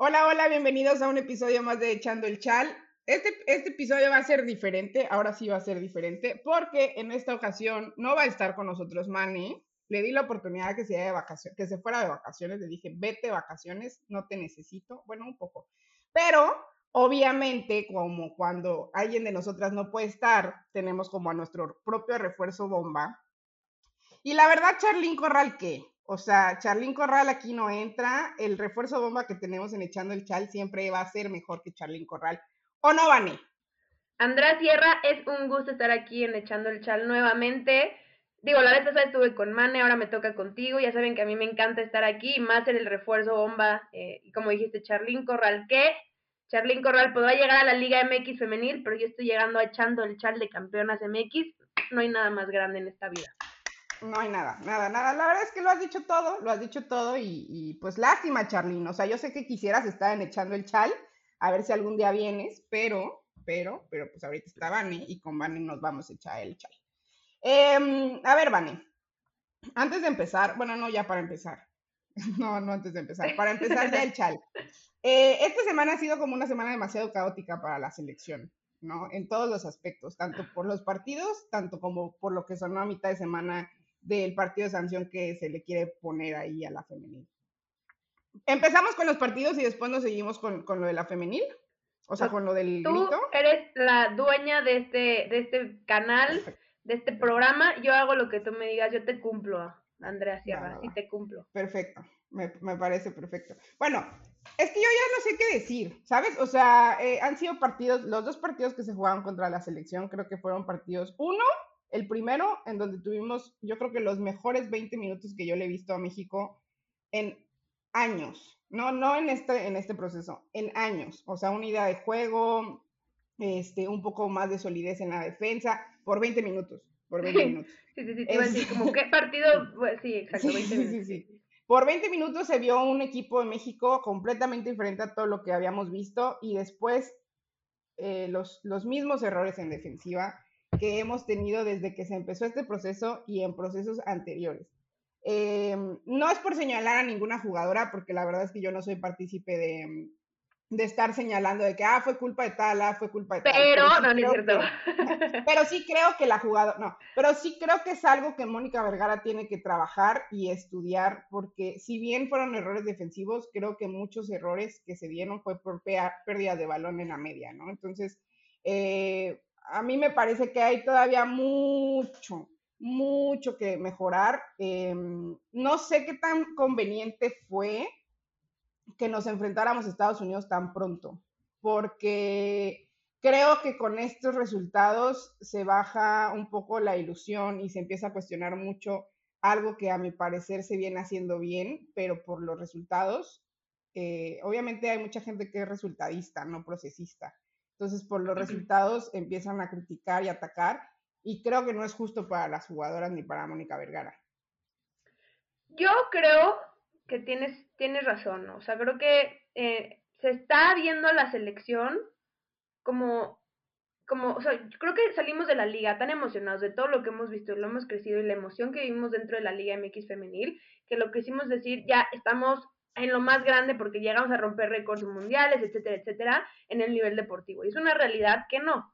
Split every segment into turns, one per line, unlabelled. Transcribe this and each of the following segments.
Hola, hola, bienvenidos a un episodio más de Echando el Chal. Este, este episodio va a ser diferente, ahora sí va a ser diferente, porque en esta ocasión no va a estar con nosotros Manny. Le di la oportunidad que se, de vacaciones, que se fuera de vacaciones, le dije, vete vacaciones, no te necesito, bueno, un poco. Pero, obviamente, como cuando alguien de nosotras no puede estar, tenemos como a nuestro propio refuerzo bomba. Y la verdad, Charlín Corral, ¿qué? O sea, Charlín Corral aquí no entra. El refuerzo bomba que tenemos en Echando el Chal siempre va a ser mejor que Charlín Corral. ¿O no, Vani?
Andrea Sierra, es un gusto estar aquí en Echando el Chal nuevamente. Digo, la vez pasada estuve con Mane, ahora me toca contigo. Ya saben que a mí me encanta estar aquí, más en el refuerzo bomba. Eh, como dijiste, Charlín Corral, ¿qué? Charlín Corral podrá llegar a la Liga MX femenil, pero yo estoy llegando a echando el chal de campeonas MX. No hay nada más grande en esta vida.
No hay nada, nada, nada. La verdad es que lo has dicho todo, lo has dicho todo y, pues lástima, Charlín. O sea, yo sé que quisieras estar en echando el chal, a ver si algún día vienes, pero, pero, pero pues ahorita está Vane y con Vane nos vamos a echar el chal. Em, a ver, Vane, antes de empezar, bueno, no, ya para empezar. No, no antes de empezar, para empezar ya el chal. Eh, esta semana ha sido como una semana demasiado caótica para la selección, ¿no? En todos los aspectos, tanto por los partidos, tanto como por lo que sonó a mitad de semana del partido de sanción que se le quiere poner ahí a la femenil. Empezamos con los partidos y después nos seguimos con, lo de la femenil. O sea, con lo del
Tú eres la dueña de este, de este canal, de este programa. Yo hago lo que tú me digas, yo te cumplo, Andrea Sierra, sí te cumplo.
Perfecto, me, parece perfecto. Bueno, es que yo ya no sé qué decir, ¿sabes? O sea, eh, han sido partidos, los dos partidos que se jugaron contra la selección, creo que fueron partidos, uno, el primero, en donde tuvimos, yo creo que los mejores 20 minutos que yo le he visto a México en años, no, no en este, en este proceso, en años. O sea, una idea de juego, este, un poco más de solidez en la defensa, por 20 minutos, por 20 minutos.
Sí, sí, sí, te iba a decir, como qué partido, sí, exacto, 20 minutos. Sí, sí, sí.
Por 20 minutos se vio un equipo de México completamente diferente a todo lo que habíamos visto y después eh, los, los mismos errores en defensiva que hemos tenido desde que se empezó este proceso y en procesos anteriores. Em, no es por señalar a ninguna jugadora, porque la verdad es que yo no soy partícipe de, de estar señalando de que, ah, fue culpa de tal, ah, fue culpa de
tal. Pero, no, no es cierto.
pero sí creo que la jugadora, no, pero sí creo que es algo que Mónica Vergara tiene que trabajar y estudiar, porque si bien fueron errores defensivos, creo que muchos errores que se dieron fue por pérdida de balón en la media, ¿no? Entonces, eh, a mí me parece que hay todavía mucho, mucho que mejorar. Em, no sé qué tan conveniente fue que nos enfrentáramos a Estados Unidos tan pronto, porque creo que con estos resultados se baja un poco la ilusión y se empieza a cuestionar mucho algo que a mi parecer se viene haciendo bien, pero por los resultados, eh, obviamente hay mucha gente que es resultadista, no procesista. Entonces, por los resultados empiezan a criticar y atacar y creo que no es justo para las jugadoras ni para Mónica Vergara.
Yo creo que tienes, tienes razón, o sea, creo que eh, se está viendo la selección como, como, o sea, creo que salimos de la liga tan emocionados de todo lo que hemos visto y lo hemos crecido y la emoción que vivimos dentro de la Liga MX femenil, que lo que hicimos decir, ya estamos en lo más grande porque llegamos a romper récords mundiales, etcétera, etcétera, en el nivel deportivo. Y es una realidad que no.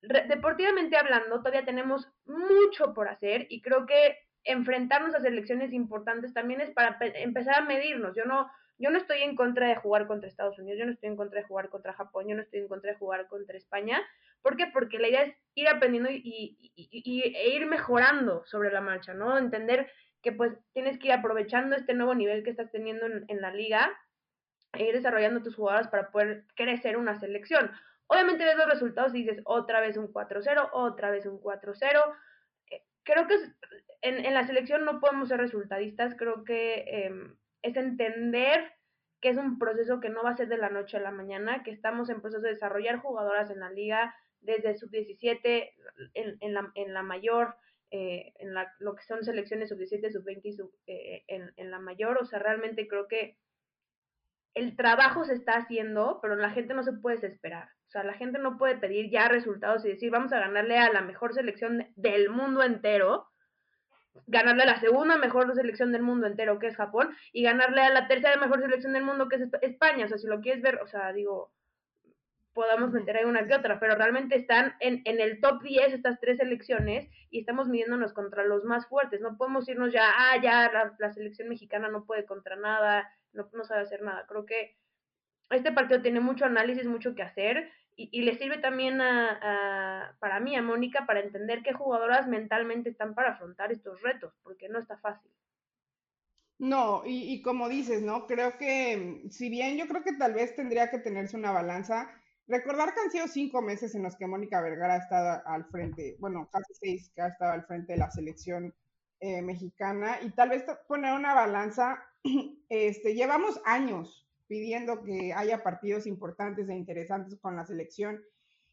deportivamente hablando, todavía tenemos mucho por hacer y creo que enfrentarnos a selecciones importantes también es para empezar a medirnos. Yo no, yo no estoy en contra de jugar contra Estados Unidos, yo no estoy en contra de jugar contra Japón, yo no estoy en contra de jugar contra España. ¿Por qué? Porque la idea es ir aprendiendo y, e ir mejorando sobre la marcha, ¿no? Entender que pues tienes que ir aprovechando este nuevo nivel que estás teniendo en, la liga e ir desarrollando tus jugadoras para poder crecer una selección. Obviamente ves los resultados y dices otra vez un 4-0, otra vez un 4-0. Eh, creo que en, la selección no podemos ser resultadistas, creo que em, es entender que es un proceso que no va a ser de la noche a la mañana, que estamos en proceso de desarrollar jugadoras en la liga desde sub-17 en, en, la, en la mayor, eh, en la, lo que son selecciones sub-17, sub-20 y sub, eh, en, en, la mayor. O sea, realmente creo que el trabajo se está haciendo, pero la gente no se puede desesperar. O sea, la gente no puede pedir ya resultados y decir, vamos a ganarle a la mejor selección del mundo entero, ganarle a la segunda mejor selección del mundo entero, que es Japón, y ganarle a la tercera mejor selección del mundo, que es España. O sea, si lo quieres ver, o sea, digo, podamos meter ahí una que otra, pero realmente están en, en el top 10 estas tres selecciones y estamos midiéndonos contra los más fuertes. No podemos irnos ya, ah, ya la, selección mexicana no puede contra nada, no, sabe hacer nada. Creo que este partido tiene mucho análisis, mucho que hacer y, le sirve también a, para mí, a Mónica, para entender qué jugadoras mentalmente están para afrontar estos retos, porque no está fácil.
No, y, como dices, ¿no? Creo que, si bien yo creo que tal vez tendría que tenerse una balanza, recordar que han sido cinco meses en los que Mónica Vergara ha estado al frente, bueno, casi seis que ha estado al frente de la selección eh, mexicana, y tal vez poner una balanza, este, llevamos años pidiendo que haya partidos importantes e interesantes con la selección.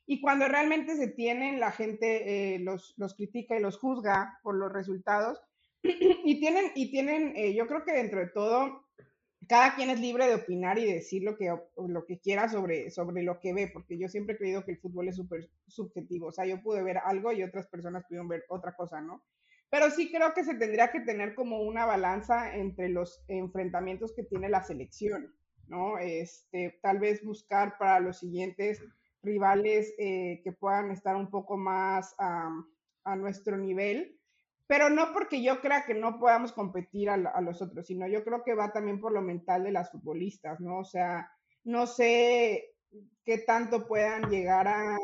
Y cuando realmente se tienen, la gente eh, los, los, critica y los juzga por los resultados. y tienen, y tienen eh, yo creo que dentro de todo, cada quien es libre de opinar y decir lo que, lo que quiera sobre, sobre lo que ve, porque yo siempre he creído que el fútbol es súper subjetivo. O sea, yo pude ver algo y otras personas pudieron ver otra cosa, ¿no? Pero sí creo que se tendría que tener como una balanza entre los enfrentamientos que tiene la selección. ¿no? Este, tal vez buscar para los siguientes rivales eh, que puedan estar un poco más a nuestro nivel, pero no porque yo crea que no podamos competir a, los otros, sino yo creo que va también por lo mental de las futbolistas, ¿no? O sea, no sé qué tanto puedan llegar a,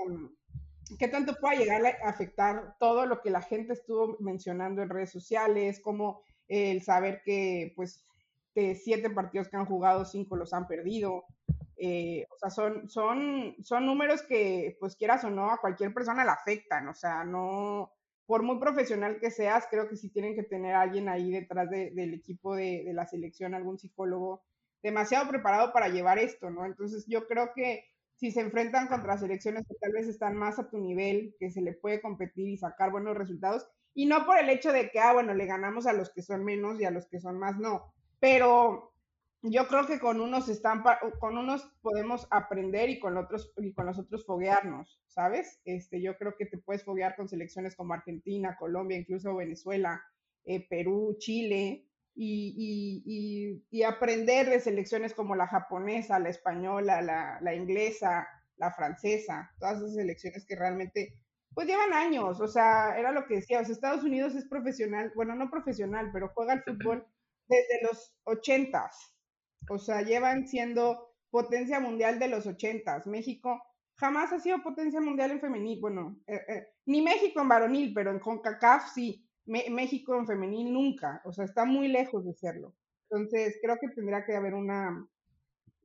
qué tanto pueda llegar a afectar todo lo que la gente estuvo mencionando en redes sociales, como el saber que, pues, de siete partidos que han jugado, cinco los han perdido. Eh, o sea, son, son, son números que, pues quieras o no, a cualquier persona le afectan. O sea, no, por muy profesional que seas, creo que sí tienen que tener a alguien ahí detrás del equipo de, de, la selección, algún psicólogo demasiado preparado para llevar esto, ¿no? Entonces yo creo que si se enfrentan contra selecciones que tal vez están más a tu nivel, que se le puede competir y sacar buenos resultados, y no por el hecho de que, ah, bueno, le ganamos a los que son menos y a los que son más, no, pero yo creo que con unos están con unos podemos aprender y con otros y con los otros foguearnos, ¿sabes? Este, yo creo que te puedes foguear con selecciones como Argentina, Colombia, incluso Venezuela, eh, Perú, Chile, y, y, y, aprender de selecciones como la japonesa, la española, la, la, inglesa, la francesa, todas esas selecciones que realmente pues llevan años, o sea, era lo que decía, Estados Unidos es profesional, bueno, no profesional, pero juega al fútbol desde los ochentas. O sea, llevan siendo potencia mundial de los ochentas. México jamás ha sido potencia mundial en femenil. Bueno, eh, eh, ni México en varonil, pero en CONCACAF sí. México en femenil nunca. O sea, está muy lejos de serlo. Entonces, creo que tendría que haber una,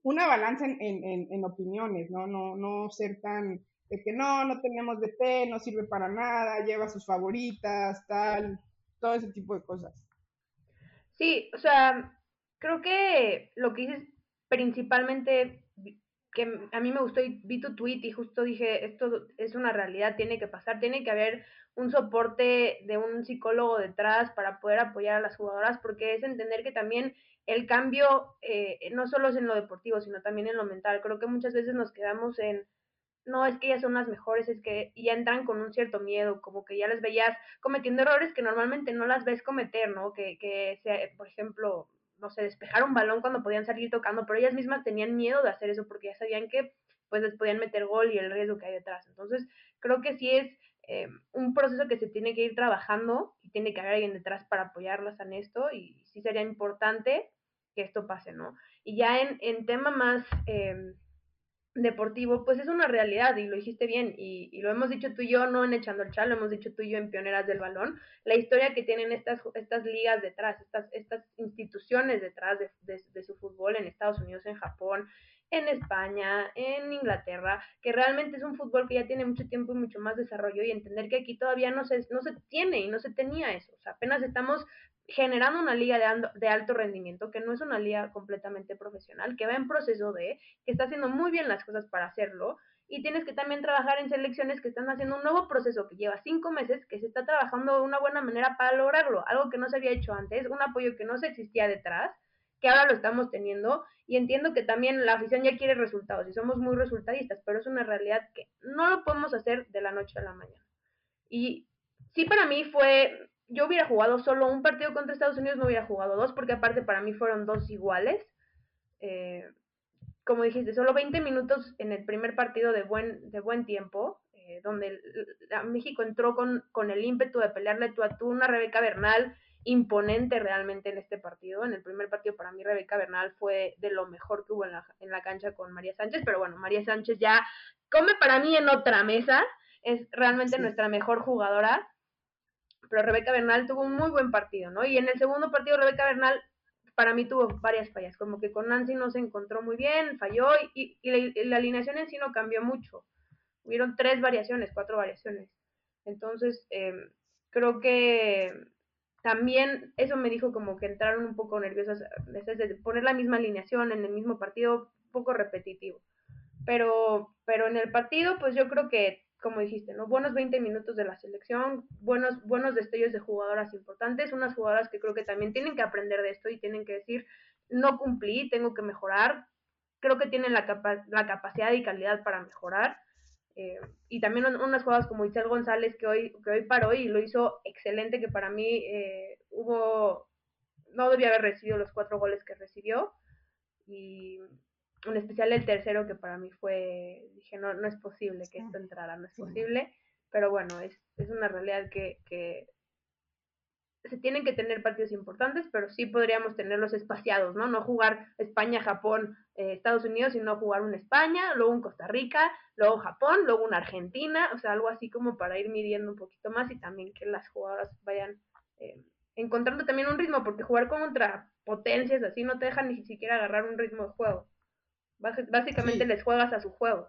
una balanza en, en, en, opiniones, ¿no? ¿no? No ser tan de que no, no tenemos DT, no sirve para nada, lleva sus favoritas, tal, todo ese tipo de cosas.
Sí, o sea, creo que lo que dices principalmente que a mí me gustó y vi tu tweet y justo dije, esto es una realidad, tiene que pasar, tiene que haber un soporte de un psicólogo detrás para poder apoyar a las jugadoras, porque es entender que también el cambio eh, no solo es en lo deportivo, sino también en lo mental. Creo que muchas veces nos quedamos en, no, es que ellas son las mejores, es que ya entran con un cierto miedo, como que ya les veías cometiendo errores que normalmente no las ves cometer, ¿no? Que, que sea, por ejemplo, no sé, despejar un balón cuando podían salir tocando, pero ellas mismas tenían miedo de hacer eso porque ya sabían que pues les podían meter gol y el riesgo que hay detrás. Entonces, creo que sí es eh, un proceso que se tiene que ir trabajando y tiene que haber alguien detrás para apoyarlas en esto y sí sería importante que esto pase, ¿no? Y ya en, en tema más... Eh, deportivo, pues es una realidad y lo dijiste bien y, lo hemos dicho tú y yo, no en Echando el Chal, lo hemos dicho tú y yo en Pioneras del Balón, la historia que tienen estas, estas ligas detrás, estas, estas instituciones detrás de, su fútbol en Estados Unidos, en Japón, en España, en Inglaterra, que realmente es un fútbol que ya tiene mucho tiempo y mucho más desarrollo y entender que aquí todavía no se, no se tiene y no se tenía eso, o sea, apenas estamos generando una liga de, alto rendimiento, que no es una liga completamente profesional, que va en proceso de, que está haciendo muy bien las cosas para hacerlo, y tienes que también trabajar en selecciones que están haciendo un nuevo proceso que lleva cinco meses, que se está trabajando de una buena manera para lograrlo, algo que no se había hecho antes, un apoyo que no se existía detrás, que ahora lo estamos teniendo, y entiendo que también la afición ya quiere resultados, y somos muy resultadistas, pero es una realidad que no lo podemos hacer de la noche a la mañana. Y sí para mí fue yo hubiera jugado solo un partido contra Estados Unidos, no hubiera jugado dos, porque aparte para mí fueron dos iguales. Eh, como dijiste, solo 20 minutos en el primer partido de buen, de buen tiempo, eh, donde México entró con, con el ímpetu de pelearle tú a tú, una Rebeca Bernal imponente realmente en este partido. En el primer partido para mí Rebeca Bernal fue de lo mejor que hubo en la, en la cancha con María Sánchez, pero bueno, María Sánchez ya come para mí en otra mesa, es realmente nuestra mejor jugadora, pero Rebeca Bernal tuvo un muy buen partido, ¿no? Y en el segundo partido Rebeca Bernal para mí tuvo varias fallas, como que con Nancy no se encontró muy bien, falló y, la, alineación en sí no cambió mucho. Hubieron tres variaciones, cuatro variaciones. Entonces, eh, creo que también eso me dijo como que entraron un poco nerviosas, de poner la misma alineación en el mismo partido, un poco repetitivo. Pero, pero en el partido, pues yo creo que, como dijiste, ¿no? Buenos 20 minutos de la selección, buenos, buenos destellos de jugadoras importantes, unas jugadoras que creo que también tienen que aprender de esto y tienen que decir, no cumplí, tengo que mejorar. Creo que tienen la, la capacidad y calidad para mejorar. Eh, y también unas jugadas como Isel González que hoy, que hoy paró y lo hizo excelente, que para mí eh, hubo, no debía haber recibido los cuatro goles que recibió. Y en especial el tercero que para mí fue, dije, no, no es posible que esto entrara, no es posible. Pero bueno, es, es una realidad que, que se tienen que tener partidos importantes, pero sí podríamos tenerlos espaciados, ¿no? No jugar España, Japón, eh, Estados Unidos, sino jugar un España, luego un Costa Rica, luego Japón, luego una Argentina, o sea, algo así como para ir midiendo un poquito más y también que las jugadoras vayan eh, encontrando también un ritmo, porque jugar contra potencias así no te deja ni siquiera agarrar un ritmo de juego. Básicamente les juegas a su juego.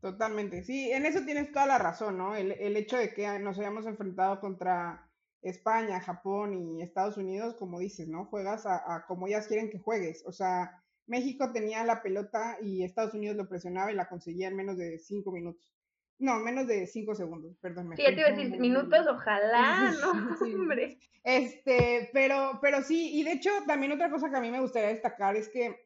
Totalmente, sí, en eso tienes toda la razón, ¿no? El, el hecho de que nos hayamos enfrentado contra España, Japón y Estados Unidos, como dices, ¿no? Juegas a, como ellas quieren que juegues. O sea, México tenía la pelota y Estados Unidos lo presionaba y la conseguía en menos de cinco minutos. No, menos de cinco segundos, perdón.
Sí, te iba a decir minutos, ojalá, no, hombre.
Este, pero, pero sí, y de hecho, también otra cosa que a mí me gustaría destacar es que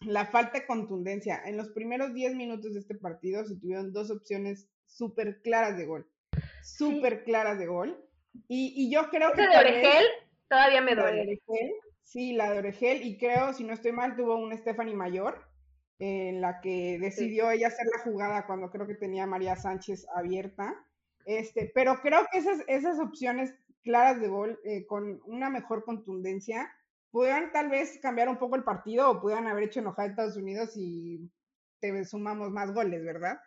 la falta de contundencia. En los primeros diez minutos de este partido se tuvieron dos opciones súper claras de gol. Súper claras de gol. Y, yo creo que...
de Oregel todavía me duele.
sí, la de Oregel, y creo, si no estoy mal, tuvo un Stephanie Mayor, en la que decidió ella hacer la jugada cuando creo que tenía María Sánchez abierta. Este, pero creo que esas, esas opciones claras de gol, eh, con una mejor contundencia, pudieran tal vez cambiar un poco el partido o pudieran haber hecho enojar a Estados Unidos y te sumamos más goles, ¿verdad?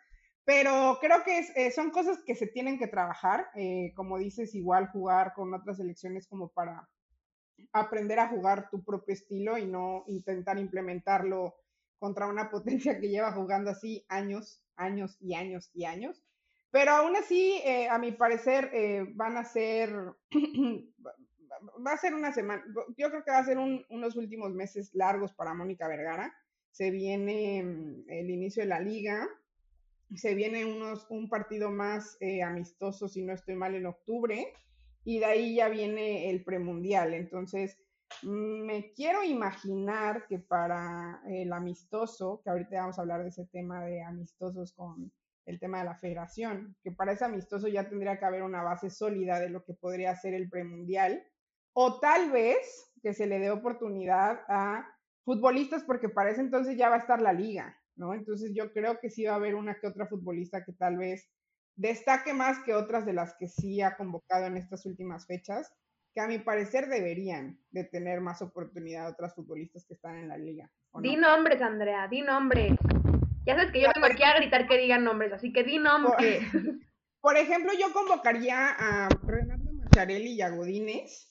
Pero creo que eh, son cosas que se tienen que trabajar, eh, como dices, igual jugar con otras selecciones como para aprender a jugar tu propio estilo y no intentar implementarlo contra una potencia que lleva jugando así años, años y años y años. Pero aún así, eh, a mi parecer, van a ser, va a ser una semana, yo creo que va a ser unos últimos meses largos para Mónica Vergara. Se viene mm, el inicio de la liga, se viene unos, un partido más eh, amistoso, si no estoy mal, en octubre, y de ahí ya viene el premundial. Entonces, me quiero imaginar que para el amistoso, que ahorita vamos a hablar de ese tema de amistosos con el tema de la federación, que para ese amistoso ya tendría que haber una base sólida de lo que podría ser el premundial, o tal vez que se le dé oportunidad a futbolistas, porque para ese entonces ya va a estar la liga. ¿no? Entonces yo creo que sí va a haber una que otra futbolista que tal vez destaque más que otras de las que sí ha convocado en estas últimas fechas, que a mi parecer deberían de tener más oportunidad otras futbolistas que están en la liga.
Di nombres, Andrea, di nombres. Ya sabes que yo tengo aquí a gritar que digan nombres, así que di nombres.
Por, ejemplo, yo convocaría a Renato Macharelli y a Godínez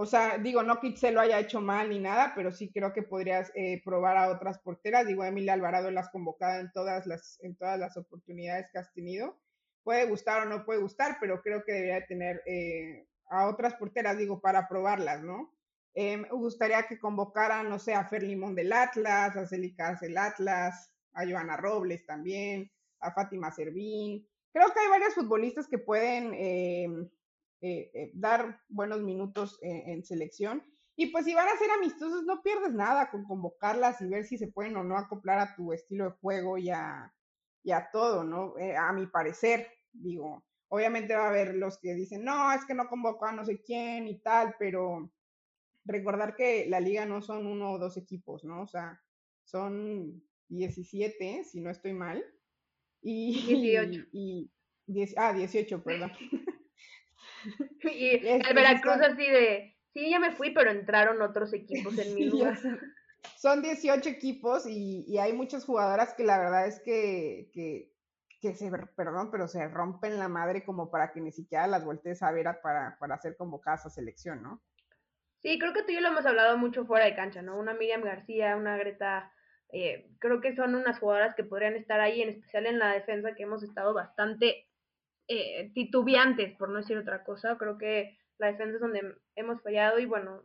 o sea, digo, no que se lo haya hecho mal ni nada, pero sí creo que podrías eh, probar a otras porteras. Digo, Emilia Alvarado las convocada en todas las, en todas las oportunidades que has tenido. Puede gustar o no puede gustar, pero creo que debería tener eh, a otras porteras, digo, para probarlas, ¿no? Eh, me gustaría que convocaran, no sé, a Fer Limón del Atlas, a Celica del Atlas, a Joana Robles también, a Fátima Servín. Creo que hay varias futbolistas que pueden eh, eh, dar buenos minutos en, selección. Y pues si van a ser amistosos, no pierdes nada con convocarlas y ver si se pueden o no acoplar a tu estilo de juego y a, todo, ¿no? Eh, a mi parecer, digo. obviamente va a haber los que dicen, no, es que no convocó a no sé quién y tal, pero recordar que la liga no son uno o dos equipos, ¿no? O sea, son 17, si no estoy mal. Y,
18.
Y, ah, 18, perdón.
y el Veracruz así de, sí, ya me fui, pero entraron otros equipos en mi lugar.
Son 18 equipos y, y, hay muchas jugadoras que la verdad es que, que, que, se, perdón, pero se rompen la madre como para que ni siquiera las voltees a ver para, para ser convocadas a selección, ¿no?
Sí, creo que tú y yo lo hemos hablado mucho fuera de cancha, ¿no? Una Miriam García, una Greta, eh, creo que son unas jugadoras que podrían estar ahí, en especial en la defensa, que hemos estado bastante eh, titubeantes, por no decir otra cosa. Creo que la defensa es donde hemos fallado y bueno,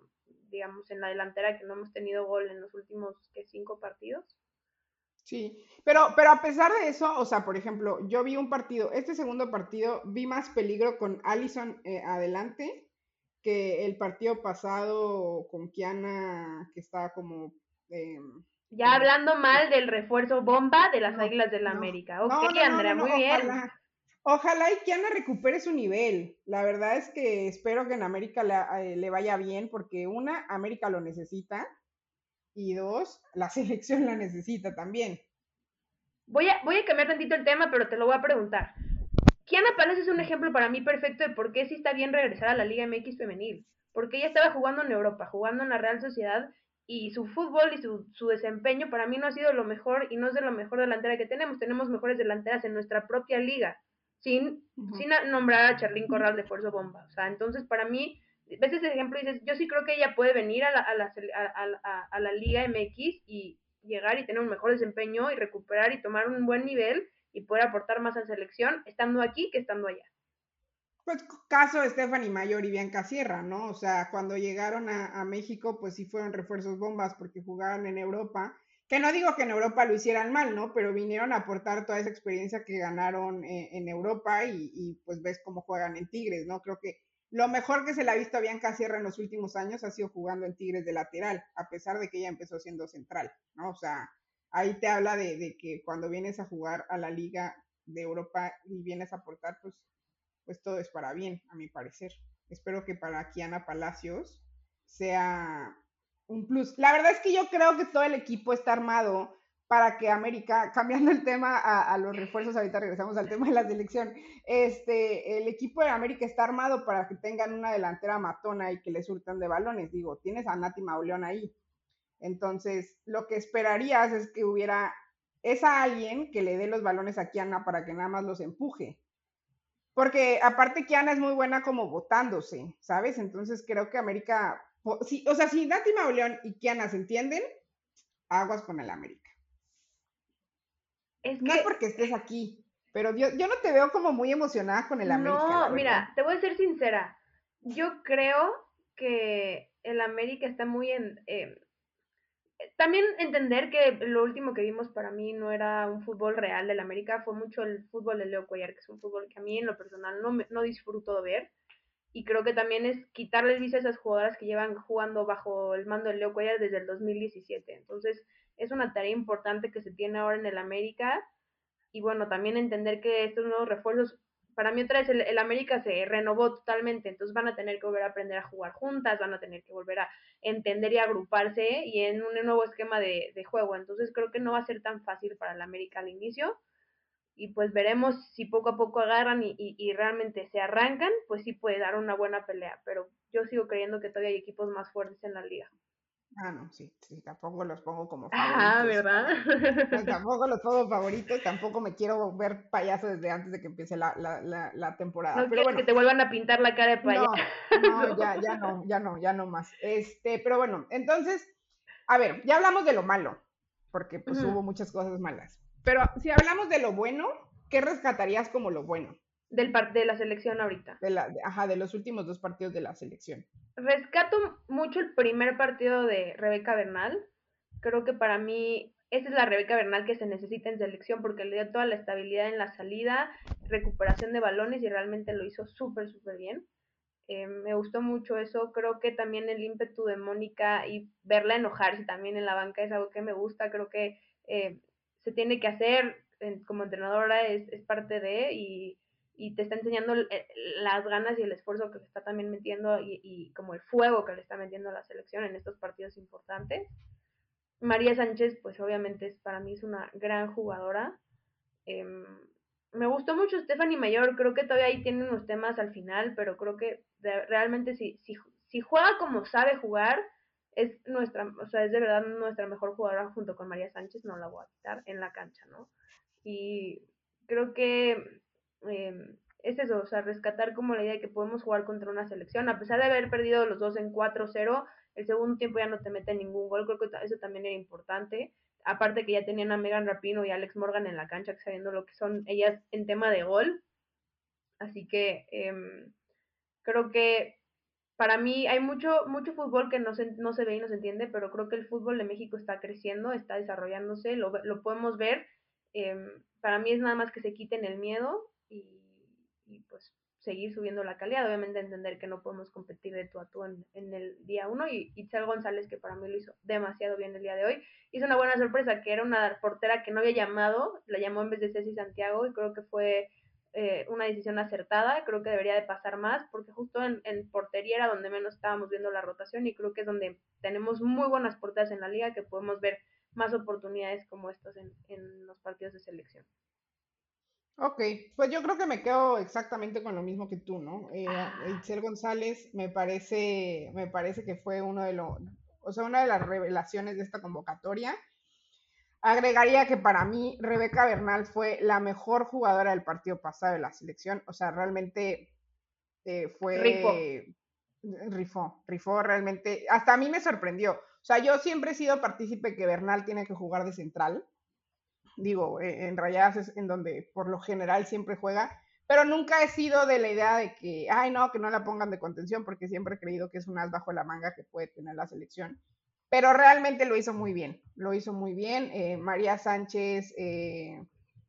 digamos en la delantera que no hemos tenido gol en los últimos ¿qué, cinco partidos.
Sí, pero, pero a pesar de eso, o sea, por ejemplo, yo vi un partido, este segundo partido, vi más peligro con Allison eh, adelante que el partido pasado con Kiana, que estaba como... Eh,
ya hablando mal del refuerzo bomba de las Águilas del la América. Ok, Andrea, muy bien.
Ojalá, y Kiana recupere su nivel. La verdad es que espero que en América eh, le, vaya bien, porque una, América lo necesita, y dos, la selección la necesita también.
Voy a, voy a cambiar tantito el tema, pero te lo voy a preguntar. Kiana Palacios es un ejemplo para mí perfecto de por qué sí está bien regresar a la Liga MX femenil. Porque ella estaba jugando en Europa, jugando en la Real Sociedad y su fútbol y su, su, desempeño para mí no ha sido lo mejor y no es de lo mejor delantera que tenemos. Tenemos mejores delanteras en nuestra propia liga, sin, sin nombrar a Charlín Corral de Fuerza Bomba. O sea, entonces para mí, ves ese ejemplo y dices, yo sí creo que ella puede venir a la, a la, a, a la Liga MX y llegar y tener un mejor desempeño y recuperar y tomar un buen nivel y poder aportar más en selección estando aquí que estando allá.
Pues caso de Stephanie Mayor y Bianca Sierra, ¿no? O sea, cuando llegaron a, México, pues sí fueron refuerzos bombas porque jugaban en Europa. Que no digo que en Europa lo hicieran mal, ¿no? Pero vinieron a aportar toda esa experiencia que ganaron eh, en Europa y, y, pues ves cómo juegan en Tigres, ¿no? Creo que lo mejor que se le ha visto a Bianca Sierra en los últimos años ha sido jugando en Tigres de lateral, a pesar de que ella empezó siendo central, ¿no? O sea, ahí te habla de, que cuando vienes a jugar a la Liga de Europa y vienes a aportar, pues, pues todo es para bien, a mi parecer. Espero que para Kiana Palacios sea un plus. La verdad es que yo creo que todo el equipo está armado para que América, cambiando el tema a, los refuerzos, ahorita regresamos al tema de la selección, este, el equipo de América está armado para que tengan una delantera matona y que le surtan de balones. Digo, tienes a Nati Mauleón ahí, entonces, lo que esperarías es que hubiera esa alguien que le dé los balones a Kiana para que nada más los empuje. Porque aparte Kiana es muy buena como votándose, ¿sabes? Entonces creo que América, o sea, si Nati Mauleón y Kiana se entienden, aguas con el América. No es porque estés aquí, pero yo, no te veo como muy emocionada con el América.
No, mira, te voy a ser sincera. Yo creo que el América está muy en, eh, también entender que lo último que vimos para mí no era un fútbol real del América, fue mucho el fútbol de Leo Cuellar, que es un fútbol que a mí en lo personal no, no disfruto de ver. Y creo que también es quitarles visa a esas jugadoras que llevan jugando bajo el mando de Leo Cuellar desde el 2017. Entonces, es una tarea importante que se tiene ahora en el América. Y bueno, también entender que estos nuevos refuerzos para mí otra vez el, América se renovó totalmente, entonces van a tener que volver a aprender a jugar juntas, van a tener que volver a entender y agruparse y en un nuevo esquema de, juego. Entonces creo que no va a ser tan fácil para el América al inicio y pues veremos si poco a poco agarran y, y, realmente se arrancan, pues sí puede dar una buena pelea, pero yo sigo creyendo que todavía hay equipos más fuertes en la liga.
Ah, no, sí, sí, tampoco los pongo como
favoritos. Ah, ¿verdad?
tampoco los pongo favoritos, tampoco me quiero ver payaso desde antes de que empiece la, la, la, temporada.
No pero que te vuelvan a pintar la cara de payaso.
No, no, ya, ya no, ya no, ya no más. Este, pero bueno, entonces, a ver, ya hablamos de lo malo, porque pues hubo muchas cosas malas. Pero si hablamos de lo bueno, ¿qué rescatarías como lo bueno?
del de la selección ahorita.
De la, ajá, de los últimos dos partidos de la selección.
Rescato mucho el primer partido de Rebeca Bernal. Creo que para mí esa es la Rebeca Bernal que se necesita en selección porque le dio toda la estabilidad en la salida, recuperación de balones y realmente lo hizo súper, súper bien. Eh, me gustó mucho eso. Creo que también el ímpetu de Mónica y verla enojarse también en la banca es algo que me gusta. Creo que eh, se tiene que hacer como entrenadora, es, es parte de y y te está enseñando las ganas y el esfuerzo que le está también metiendo y, y, como el fuego que le está metiendo a la selección en estos partidos importantes. María Sánchez, pues obviamente es, para mí es una gran jugadora. Em, me gustó mucho Stephanie Mayor, creo que todavía ahí tiene unos temas al final, pero creo que realmente si, si, si juega como sabe jugar, es nuestra, o sea, es de verdad nuestra mejor jugadora junto con María Sánchez, no la voy a quitar en la cancha, ¿no? Y creo que em, es eso, o sea, rescatar como la idea de que podemos jugar contra una selección, a pesar de haber perdido los dos en 4-0, el segundo tiempo ya no te mete ningún gol, creo que eso también era importante. Aparte que ya tenían a Megan Rapino y Alex Morgan en la cancha, sabiendo lo que son ellas en tema de gol. Así que em, creo que para mí hay mucho, mucho fútbol que no se, no se ve y no se entiende, pero creo que el fútbol de México está creciendo, está desarrollándose, lo, lo podemos ver. Em, para mí es nada más que se quiten el miedo y, y pues seguir subiendo la calidad. Obviamente entender que no podemos competir de tú a tú en, el día uno. Y Itzel González, que para mí lo hizo demasiado bien el día de hoy, hizo una buena sorpresa, que era una portera que no había llamado, la llamó en vez de Ceci Santiago y creo que fue eh, una decisión acertada. Creo que debería de pasar más porque justo en, portería era donde menos estábamos viendo la rotación y creo que es donde tenemos muy buenas porteras en la liga que podemos ver más oportunidades como estas en, en los partidos de selección.
Ok, pues yo creo que me quedo exactamente con lo mismo que tú, ¿no? Eh, Itzel González me parece, me parece que fue uno de los, o sea, una de las revelaciones de esta convocatoria. Agregaría que para mí Rebeca Bernal fue la mejor jugadora del partido pasado de la selección, o sea, realmente eh, fue... Rifó. Rifó, rifó realmente, hasta a mí me sorprendió. O sea, yo siempre he sido partícipe que Bernal tiene que jugar de central, digo, eh, en Rayadas es en donde por lo general siempre juega, pero nunca he sido de la idea de que, ay, no, que no la pongan de contención, porque siempre he creído que es un as bajo la manga que puede tener la selección. Pero realmente lo hizo muy bien, lo hizo muy bien. Eh, María Sánchez eh,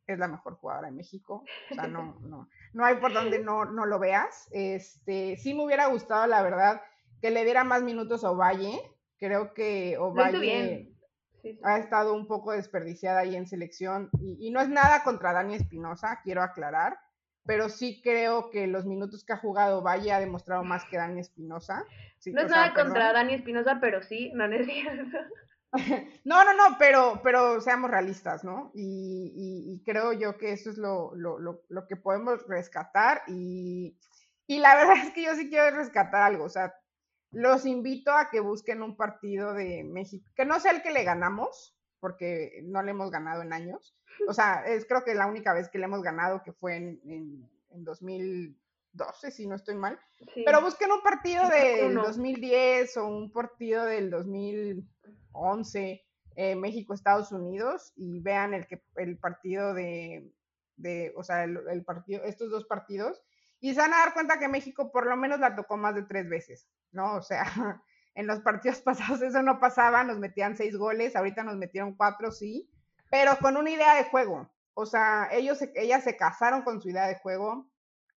es la mejor jugadora de México, o sea, no, no, no hay por donde no, no lo veas. Este, sí me hubiera gustado, la verdad, que le diera más minutos a Ovalle. Creo que Ovalle ha estado un poco desperdiciada ahí en selección y, no es nada contra Dani Espinosa, quiero aclarar, pero sí creo que los minutos que ha jugado Valle ha demostrado más que Dani Espinosa.
no es nada contra Dani Espinosa, pero sí, no, es cierto.
no, no, no, pero, pero seamos realistas, ¿no? Y, creo yo que eso es lo, lo, que podemos rescatar y, y la verdad es que yo sí quiero rescatar algo, o sea, los invito a que busquen un partido de México, que no sea el que le ganamos, porque no le hemos ganado en años. O sea, es creo que la única vez que le hemos ganado que fue en, en, 2012, si no estoy mal. Pero busquen un partido del 2010 o un partido del 2011, eh, México-Estados Unidos, y vean el, que, el partido de, de o sea, el partido, estos dos partidos y se van a dar cuenta que México por lo menos la tocó más de tres veces, ¿no? O sea, en los partidos pasados eso no pasaba, nos metían seis goles, ahorita nos metieron cuatro, sí, pero con una idea de juego. O sea, ellos, ellas se casaron con su idea de juego.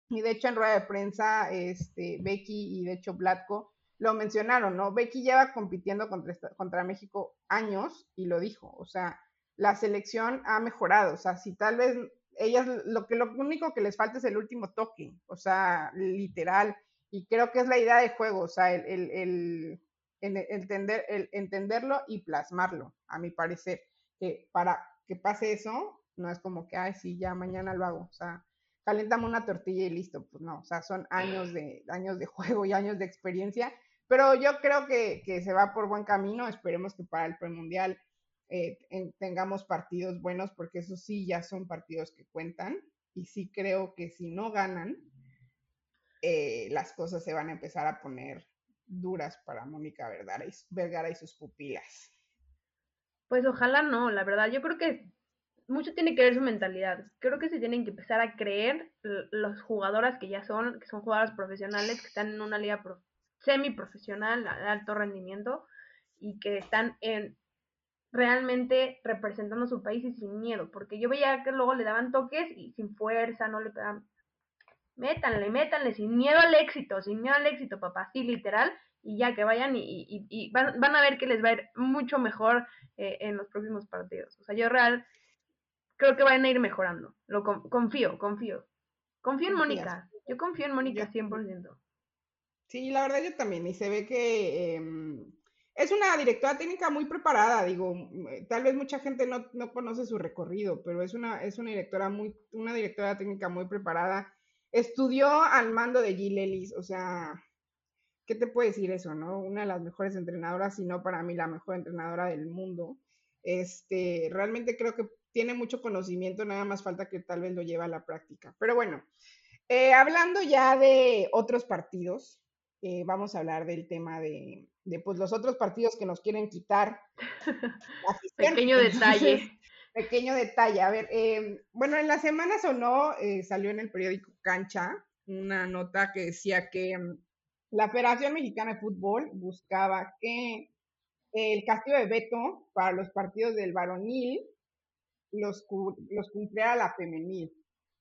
Y de hecho en rueda de prensa, este, Becky y de hecho Blatko lo mencionaron, ¿no? Becky lleva compitiendo contra, contra México años y lo dijo, o sea, la selección ha mejorado, o sea, si tal vez ellas lo que lo único que les falta es el último toque, o sea, literal. Y creo que es la idea de juego, o sea, el, el, entender, el entenderlo y plasmarlo, a mi parecer. Que para que pase eso, no es como que, ay, sí, ya mañana lo hago. O sea, calentame una tortilla y listo. Pues no, o sea, son años de, años de juego y años de experiencia. Pero yo creo que, que se va por buen camino. Esperemos que para el premundial eh, tengamos partidos buenos, porque eso sí ya son partidos que cuentan. Y sí creo que si no ganan, eh, las cosas se van a empezar a poner duras para Mónica Vergara y, Vergara y sus pupilas.
Pues ojalá no, la verdad. Yo creo que mucho tiene que ver su mentalidad. Creo que se tienen que empezar a creer las jugadoras que ya son, que son jugadoras profesionales, que están en una liga semi-profesional, de alto rendimiento, y que están en realmente representando a su país y sin miedo, porque yo veía que luego le daban toques y sin fuerza, no le pegaban. Métanle, métanle, sin miedo al éxito, sin miedo al éxito, papá, sí, literal, y ya que vayan y, van, van, a ver que les va a ir mucho mejor eh, en los próximos partidos. O sea, yo real creo que van a ir mejorando, lo confío, confío. Confío en Mónica. Yo confío en Mónica 100%.
Sí, la verdad yo también. Y se ve que em, es una directora técnica muy preparada. Digo, mm, tal vez mucha gente no, no, conoce su recorrido, pero es una, es una directora muy, una directora técnica muy preparada. Estudió al mando de Gil Ellis, o sea, ¿qué te puede decir eso, no? Una de las mejores entrenadoras, si no para mí la mejor entrenadora del mundo. Este, realmente creo que tiene mucho conocimiento, nada más falta que tal vez lo lleve a la práctica. Pero bueno, eh, hablando ya de otros partidos, eh, vamos a hablar del tema de, pues, los otros partidos que nos quieren quitar.
pequeño detalle.
Pequeño detalle. A ver, eh, bueno, en la semana sonó, salió en el periódico Cancha una nota que decía que mm, la Federación Mexicana de Fútbol buscaba que el castigo de veto para los partidos del varonil los, los cumpliera la femenil.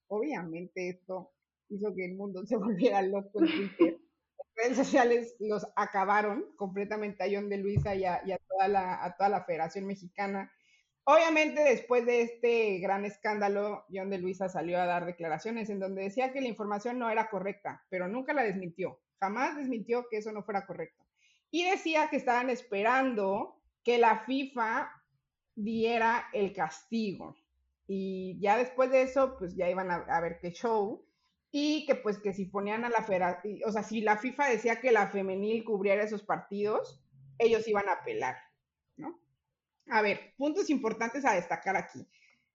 Obviamente esto hizo que el mundo se volviera loco en Twitter. Las redes sociales los acabaron completamente a John de Luisa y a, toda, la, a toda la Federación Mexicana. Obviamente, después de este gran escándalo, John de Luisa salió a dar declaraciones en donde decía que la información no era correcta, pero nunca la desmintió. Jamás desmintió que eso no fuera correcto. Y decía que estaban esperando que la FIFA diera el castigo. Y ya después de eso, pues ya iban a, ver qué show. Y que pues que si ponían a la federación, o sea, si la FIFA decía que la femenil cubriera esos partidos, ellos iban a apelar. A ver, puntos importantes a destacar aquí.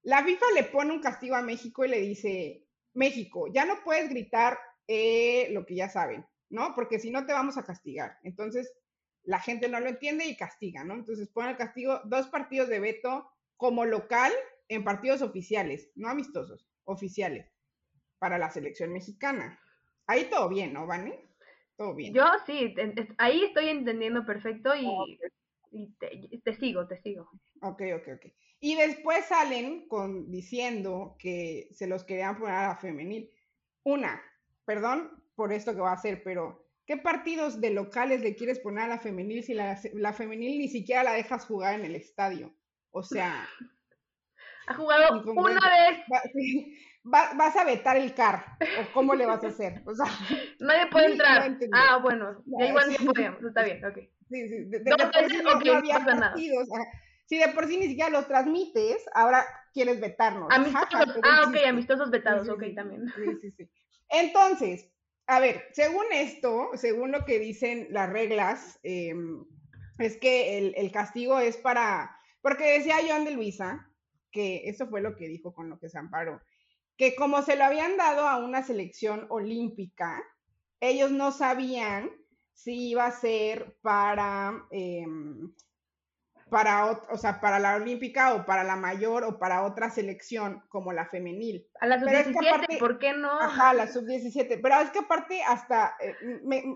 La FIFA le pone un castigo a México y le dice, México, ya no puedes gritar eh, lo que ya saben, ¿no? Porque si no te vamos a castigar. Entonces, la gente no lo entiende y castiga, ¿no? Entonces pone el castigo dos partidos de veto como local en partidos oficiales, no amistosos, oficiales, para la selección mexicana. Ahí todo bien, ¿no, Vane? Todo bien.
Yo sí, ahí estoy entendiendo perfecto y, te, sigo, te sigo.
Ok, ok, ok. Y después salen con, diciendo que se los querían poner a la femenil. Una, perdón por esto que va a hacer, pero ¿Qué partidos de locales le quieres poner a la femenil si la, femenil ni siquiera la dejas jugar en el estadio? O sea...
Ha jugado una vez.
vas a vetar el CAR, o cómo le vas a hacer. O sea,
Nadie puede entrar. ah, bueno, ya igual sí podemos, está bien, ok. Sí, sí, de, por sí
no, había partidos. Si de por sí ni siquiera los transmites, ahora quieres vetarnos.
Amistosos, ah, ok, amistosos vetados, ok, también.
Sí, sí, sí. Entonces, a ver, según esto, según lo que dicen las reglas, em, es que el, castigo es para, porque decía John de Luisa, que eso fue lo que dijo con lo que se amparó, que como se lo habían dado a una selección olímpica, ellos no sabían si iba a ser para, em, para, o sea, para la olímpica o para la mayor o para otra selección como la femenil.
A la sub-17, ¿por qué no?
Ajá, la sub-17. Pero es que aparte hasta, eh,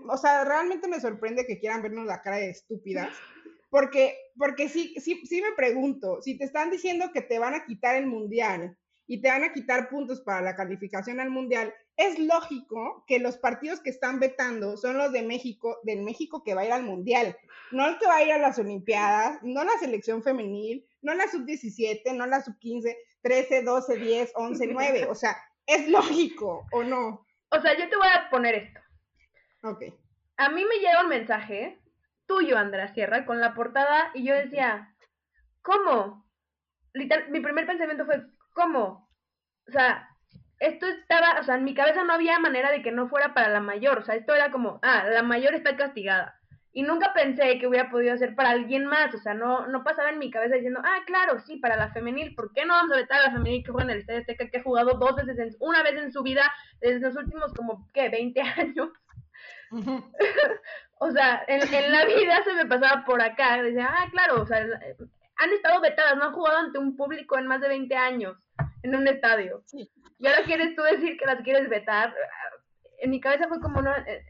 o sea, realmente me sorprende que quieran vernos la cara de estúpidas. Porque, porque sí, sí, sí me pregunto, si te están diciendo que te van a quitar el mundial y te van a quitar puntos para la calificación al mundial, es lógico que los partidos que están vetando son los de México, del México que va a ir al Mundial, no el que va a ir a las Olimpiadas, no la selección femenil, no la sub-17, no la sub-15, 13, 12, 10, 11, 9. O sea, es lógico, ¿o no?
O sea, yo te voy a poner esto.
Ok.
A mí me llega un mensaje tuyo, Andrea Sierra, con la portada y yo decía, ¿cómo? Literal, mi primer pensamiento fue, ¿cómo? O sea, esto estaba, o sea, en mi cabeza no había manera de que no fuera para la mayor, o sea, esto era como, ah, la mayor está castigada. Y nunca pensé que hubiera podido ser para alguien más, o sea, no, no pasaba en mi cabeza diciendo, ah, claro, sí, para la femenil, ¿por qué no vamos a vetar a la femenil que juega en el Estadio Azteca, que ha jugado dos veces, una vez en su vida, desde los últimos como, ¿qué?, 20 años. o sea, en, en, la vida se me pasaba por acá, decía, ah, claro, o sea, han estado vetadas, no han jugado ante un público en más de 20 años en un estadio. Sí. Y ahora quieres tú decir que las quieres vetar. En mi cabeza fue como, no, eh, eh,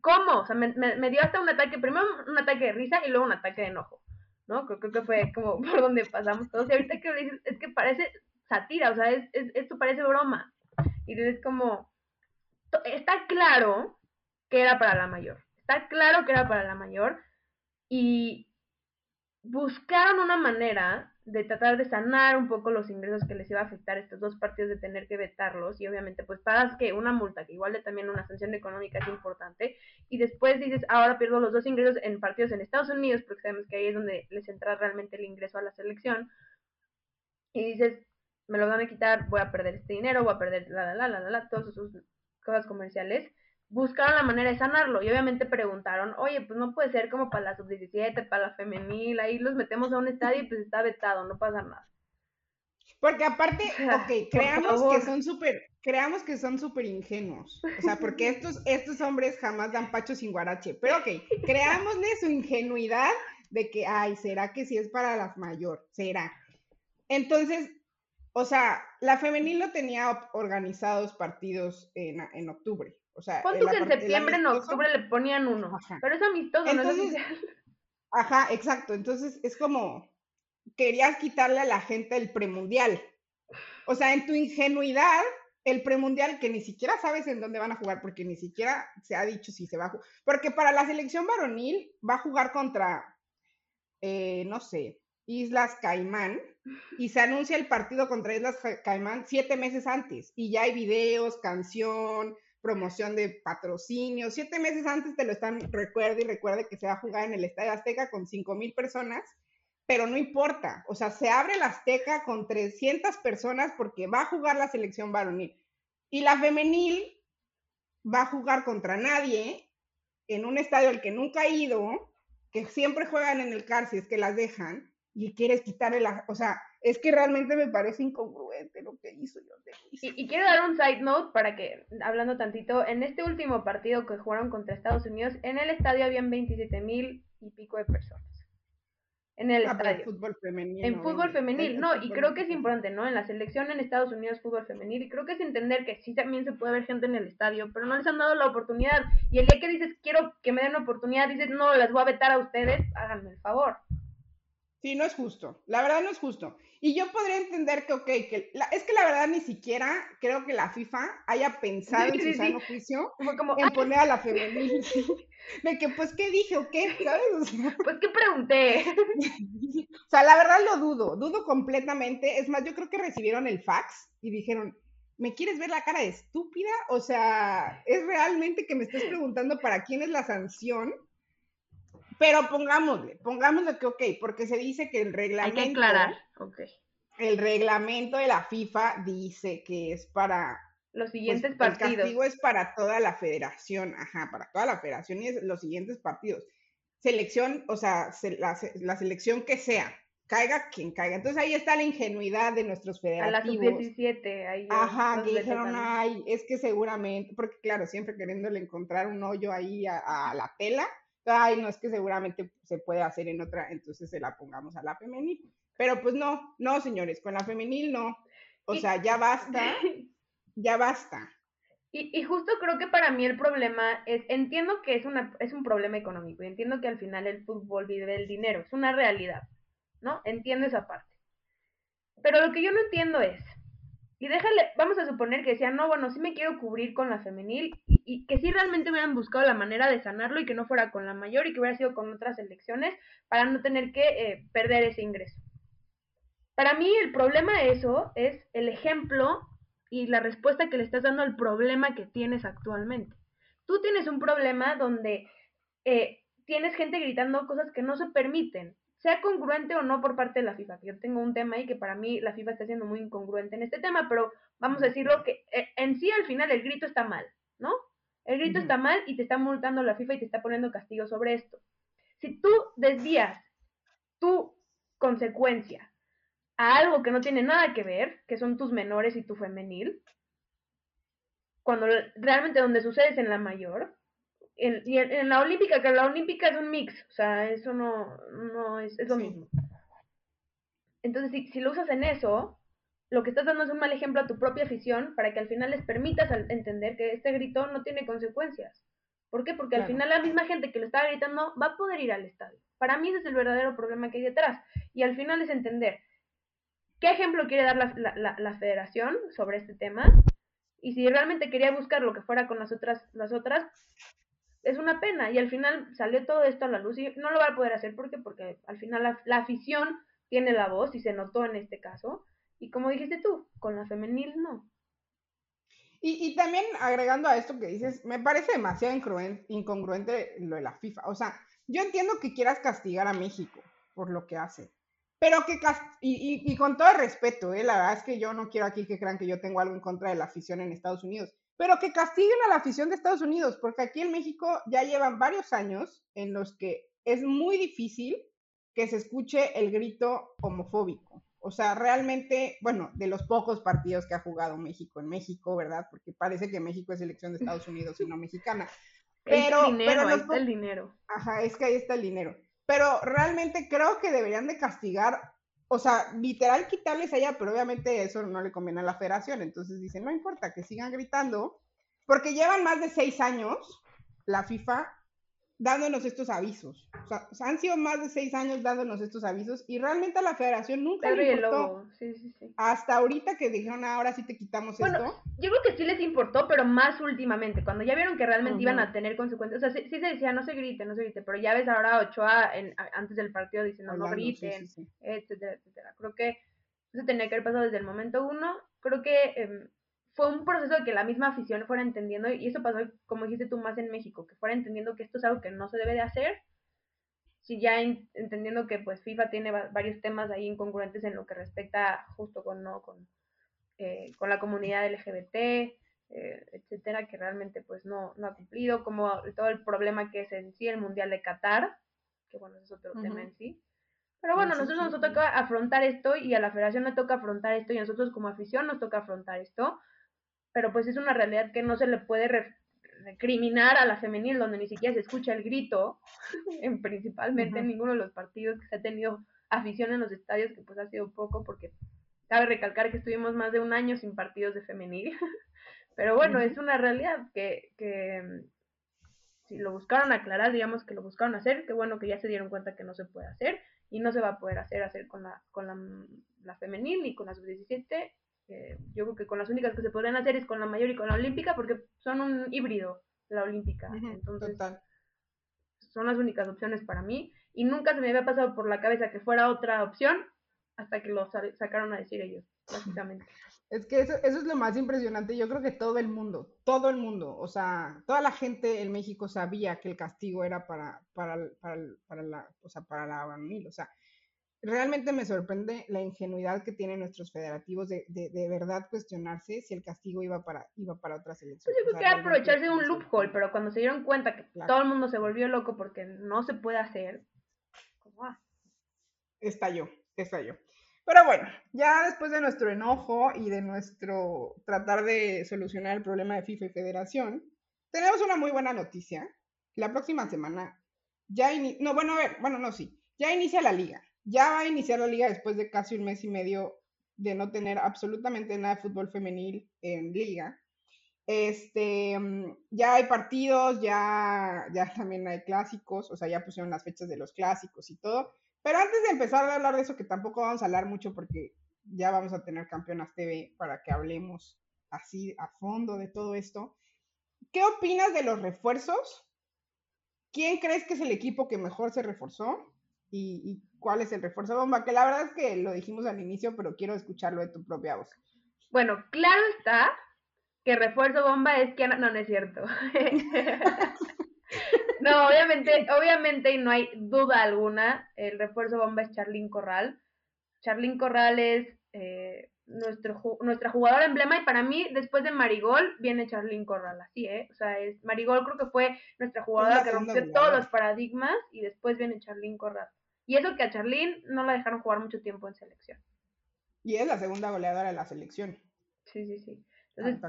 ¿cómo? O sea, me, me, dio hasta un ataque, primero un ataque de risa y luego un ataque de enojo, ¿no? Creo, que fue como por donde pasamos todos. Y ahorita que dices, es que parece satira, o sea, es, esto parece broma. Y es como, está claro que era para la mayor, está claro que era para la mayor y buscaron una manera de tratar de sanar un poco los ingresos que les iba a afectar estos dos partidos de tener que vetarlos y obviamente pues pagas que una multa que igual de también una sanción económica es importante y después dices ahora pierdo los dos ingresos en partidos en Estados Unidos porque sabemos que ahí es donde les entra realmente el ingreso a la selección y dices me lo van a quitar voy a perder este dinero voy a perder la la la la la todas sus cosas comerciales buscaron la manera de sanarlo y obviamente preguntaron, oye, pues no puede ser como para la sub-17, para la femenil, ahí los metemos a un estadio y pues está vetado, no pasa nada.
Porque aparte, ok, creamos que son súper, creamos que son súper ingenuos, o sea, porque estos, estos hombres jamás dan pacho sin guarache, pero ok, creámosle su ingenuidad de que, ay, ¿será que si es para las mayor? ¿Será? Entonces, o sea, la femenil no tenía organizados partidos en, en octubre, o sea,
Pon tú que en septiembre, en octubre le ponían uno, pero es amistoso,
Entonces, Ajá, exacto. Entonces es como querías quitarle a la gente el premundial. O sea, en tu ingenuidad, el premundial que ni siquiera sabes en dónde van a jugar, porque ni siquiera se ha dicho si se va a jugar. Porque para la selección varonil va a jugar contra, eh, no sé, Islas Caimán, y se anuncia el partido contra Islas Caimán siete meses antes, y ya hay videos, canción, promoción de patrocinio. Siete meses antes te lo están, recuerde y recuerde que se va a jugar en el Estadio Azteca con cinco mil personas, pero no importa. O sea, se abre el Azteca con 300 personas porque va a jugar la selección varonil. Y la femenil va a jugar contra nadie en un estadio al que nunca ha ido, que siempre juegan en el CAR si es que las dejan, y quieres quitarle la, o sea, es que realmente me parece incongruente lo que hizo yo.
Y, y, quiero dar un side note para que, hablando tantito, en este último partido que jugaron contra Estados Unidos, en el estadio habían 27 mil y pico de personas. En el ah, estadio.
En fútbol femenil.
En fútbol femenil, no, y creo que es importante, ¿no? En la selección en Estados Unidos fútbol femenil, y creo que es entender que sí también se puede ver gente en el estadio, pero no les han dado la oportunidad. Y el día que dices, quiero que me den una oportunidad, dices, no, las voy a vetar a ustedes, háganme el favor.
Sí, no es justo. La verdad no es justo. Y yo podría entender que, ok, que es que la verdad ni siquiera creo que la FIFA haya pensado en su sano juicio como, en poner a la femenil. De que, pues, ¿qué dije o qué? ¿Sabes?
pues, ¿qué pregunté?
o sea, la verdad lo dudo, dudo completamente. Es más, yo creo que recibieron el fax y dijeron, ¿me quieres ver la cara de estúpida? O sea, ¿es realmente que me estás preguntando para quién es la sanción? Pero pongámosle, pongámosle que ok, porque se dice que el reglamento.
Hay que aclarar, ok.
El reglamento de la FIFA dice que es para.
Los pues, siguientes partidos.
El castigo es para toda la federación, ajá, para toda la federación y es los siguientes partidos. Selección, o sea, la, la selección que sea, caiga quien caiga. Entonces ahí está la ingenuidad de nuestros federativos.
A la sub-17, ahí.
Ajá, que dijeron, ay, es que seguramente, porque claro, siempre queriéndole encontrar un hoyo ahí a la tela, ay, no es que seguramente se puede hacer en otra, entonces se la pongamos a la femenil. Pero pues no, no, señores, con la femenil no. O sea, ya basta, ya basta.
Y, y, justo creo que para mí el problema es, entiendo que es, una, es un problema económico y entiendo que al final el fútbol vive del dinero, es una realidad, ¿no? Entiendo esa parte. Pero lo que yo no entiendo es, y déjale, vamos a suponer que decían, no, bueno, sí me quiero cubrir con la femenil y, que sí realmente hubieran buscado la manera de sanarlo y que no fuera con la mayor y que hubiera sido con otras elecciones para no tener que eh, perder ese ingreso. Para mí el problema de eso es el ejemplo y la respuesta que le estás dando al problema que tienes actualmente. Tú tienes un problema donde eh, tienes gente gritando cosas que no se permiten sea congruente o no por parte de la FIFA. Yo tengo un tema ahí que para mí la FIFA está siendo muy incongruente en este tema, pero vamos a decirlo que eh, en sí al final el grito está mal, ¿no? El grito está mal y te está multando la FIFA y te está poniendo castigo sobre esto. Si tú desvías tu consecuencia a algo que no tiene nada que ver, que son tus menores y tu femenil, cuando realmente donde sucede es en la mayor, en, y en, la olímpica, que la olímpica es un mix, o sea, eso no, no es, es lo mismo. Entonces, si, si, lo usas en eso, lo que estás dando es un mal ejemplo a tu propia afición para que al final les permitas entender que este grito no tiene consecuencias. ¿Por qué? Porque al final la misma gente que lo está gritando va a poder ir al estadio. Para mí ese es el verdadero problema que hay detrás. Y al final es entender qué ejemplo quiere dar la, la, la federación sobre este tema y si realmente quería buscar lo que fuera con las otras, las otras, es una pena y al final salió todo esto a la luz y no lo va a poder hacer porque porque al final la, afición tiene la voz y se notó en este caso. Y como dijiste tú, con la femenil no.
Y, y también agregando a esto que dices, me parece demasiado incongruente lo de la FIFA. O sea, yo entiendo que quieras castigar a México por lo que hace, pero que, y, y, con todo el respeto, ¿eh? la verdad es que yo no quiero aquí que crean que yo tengo algo en contra de la afición en Estados Unidos, pero que castiguen a la afición de Estados Unidos, porque aquí en México ya llevan varios años en los que es muy difícil que se escuche el grito homofóbico. O sea, realmente, bueno, de los pocos partidos que ha jugado México en México, ¿verdad? Porque parece que México es elección de Estados Unidos y no mexicana.
Pero, el dinero, ahí está el dinero.
Ajá, es que ahí está el dinero. Pero realmente creo que deberían de castigar, o sea, literal quitarles allá, pero obviamente eso no le conviene a la federación. Entonces dicen, no importa, que sigan gritando, porque llevan más de seis años la FIFA dándonos estos avisos. O sea, han sido más de seis años dándonos estos avisos y realmente a la federación nunca le importó. Sí, sí, sí. Hasta ahorita que dijeron, ah, ahora sí te quitamos esto.
Yo creo que sí les importó, pero más últimamente, cuando ya vieron que realmente iban a tener consecuencias. O sea, sí, se decía, no se grite, no se grite, pero ya ves ahora Ochoa en, antes del partido diciendo, no griten, etcétera, etcétera. Creo que eso tenía que haber pasado desde el momento uno. Creo que... Eh, fue un proceso de que la misma afición fuera entendiendo, y eso pasó, como dijiste tú, más en México, que fuera entendiendo que esto es algo que no se debe de hacer, si ya entendiendo que pues FIFA tiene varios temas ahí incongruentes en lo que respecta justo con, ¿no? con, eh, con la comunidad LGBT, eh, etcétera, que realmente pues no, no ha cumplido, como todo el problema que es en sí el Mundial de Qatar, que bueno, es otro tema en sí. Pero bueno, nosotros nos toca afrontar esto y a la federación le toca afrontar esto y a nosotros como afición nos toca afrontar esto pero pues es una realidad que no se le puede recriminar a la femenil, donde ni siquiera se escucha el grito, en, principalmente en ninguno de los partidos que se ha tenido afición en los estadios, que pues ha sido poco, porque cabe recalcar que estuvimos más de un año sin partidos de femenil, pero bueno, es una realidad que, que mm, si lo buscaron aclarar, digamos que lo buscaron hacer, que bueno que ya se dieron cuenta que no se puede hacer, y no se va a poder hacer, hacer con la, con la, la femenil ni con la sub-17, yo creo que con las únicas que se podrían hacer es con la mayor y con la olímpica, porque son un híbrido, la olímpica. Entonces, son las únicas opciones para mí. Y nunca se me había pasado por la cabeza que fuera otra opción hasta que lo sacaron a decir ellos, básicamente.
Es que eso, eso, es lo más impresionante. Yo creo que todo el mundo, todo el mundo, o sea, toda la gente en México sabía que el castigo era para, para, para, para la, o sea, para la o sea, realmente me sorprende la ingenuidad que tienen nuestros federativos de, de, verdad cuestionarse si el castigo iba para, iba para otras pues elecciones.
yo creo que aprovecharse de un loophole, pero cuando se dieron cuenta que todo el mundo se volvió loco porque no se puede hacer, ¿cómo va?
Estalló, estalló. Pero bueno, ya después de nuestro enojo y de nuestro tratar de solucionar el problema de FIFA y Federación, tenemos una muy buena noticia. La próxima semana ya inicia, no, bueno, a ver, bueno, no, sí, ya inicia la liga. Ya va a iniciar la liga después de casi un mes y medio de no tener absolutamente nada de fútbol femenil en liga. Este, mm, ya hay partidos, ya, ya también hay clásicos, o sea, ya pusieron las fechas de los clásicos y todo. Pero antes de empezar a hablar de eso, que tampoco vamos a hablar mucho porque ya vamos a tener Campeonas TV para que hablemos así a fondo de todo esto. ¿Qué opinas de los refuerzos? ¿Quién crees que es el equipo que mejor se reforzó? Y, cuál es el refuerzo bomba, que la verdad es que lo dijimos al inicio, pero quiero escucharlo de tu propia voz.
Bueno, claro está que refuerzo bomba es que no, no, es cierto. no, obviamente, obviamente, y no hay duda alguna, el refuerzo bomba es Charlín Corral. Charlín Corral es eh, nuestro, nuestra jugadora emblema y para mí, después de Marigol, viene Charlín Corral, así, ¿eh? O sea, es, Marigol creo que fue nuestra jugadora que rompió todos los paradigmas y después viene Charlín Corral. Y eso que a Charlene no la dejaron jugar mucho tiempo en selección.
Y es la segunda goleadora de la selección.
Sí, sí, sí. Entonces,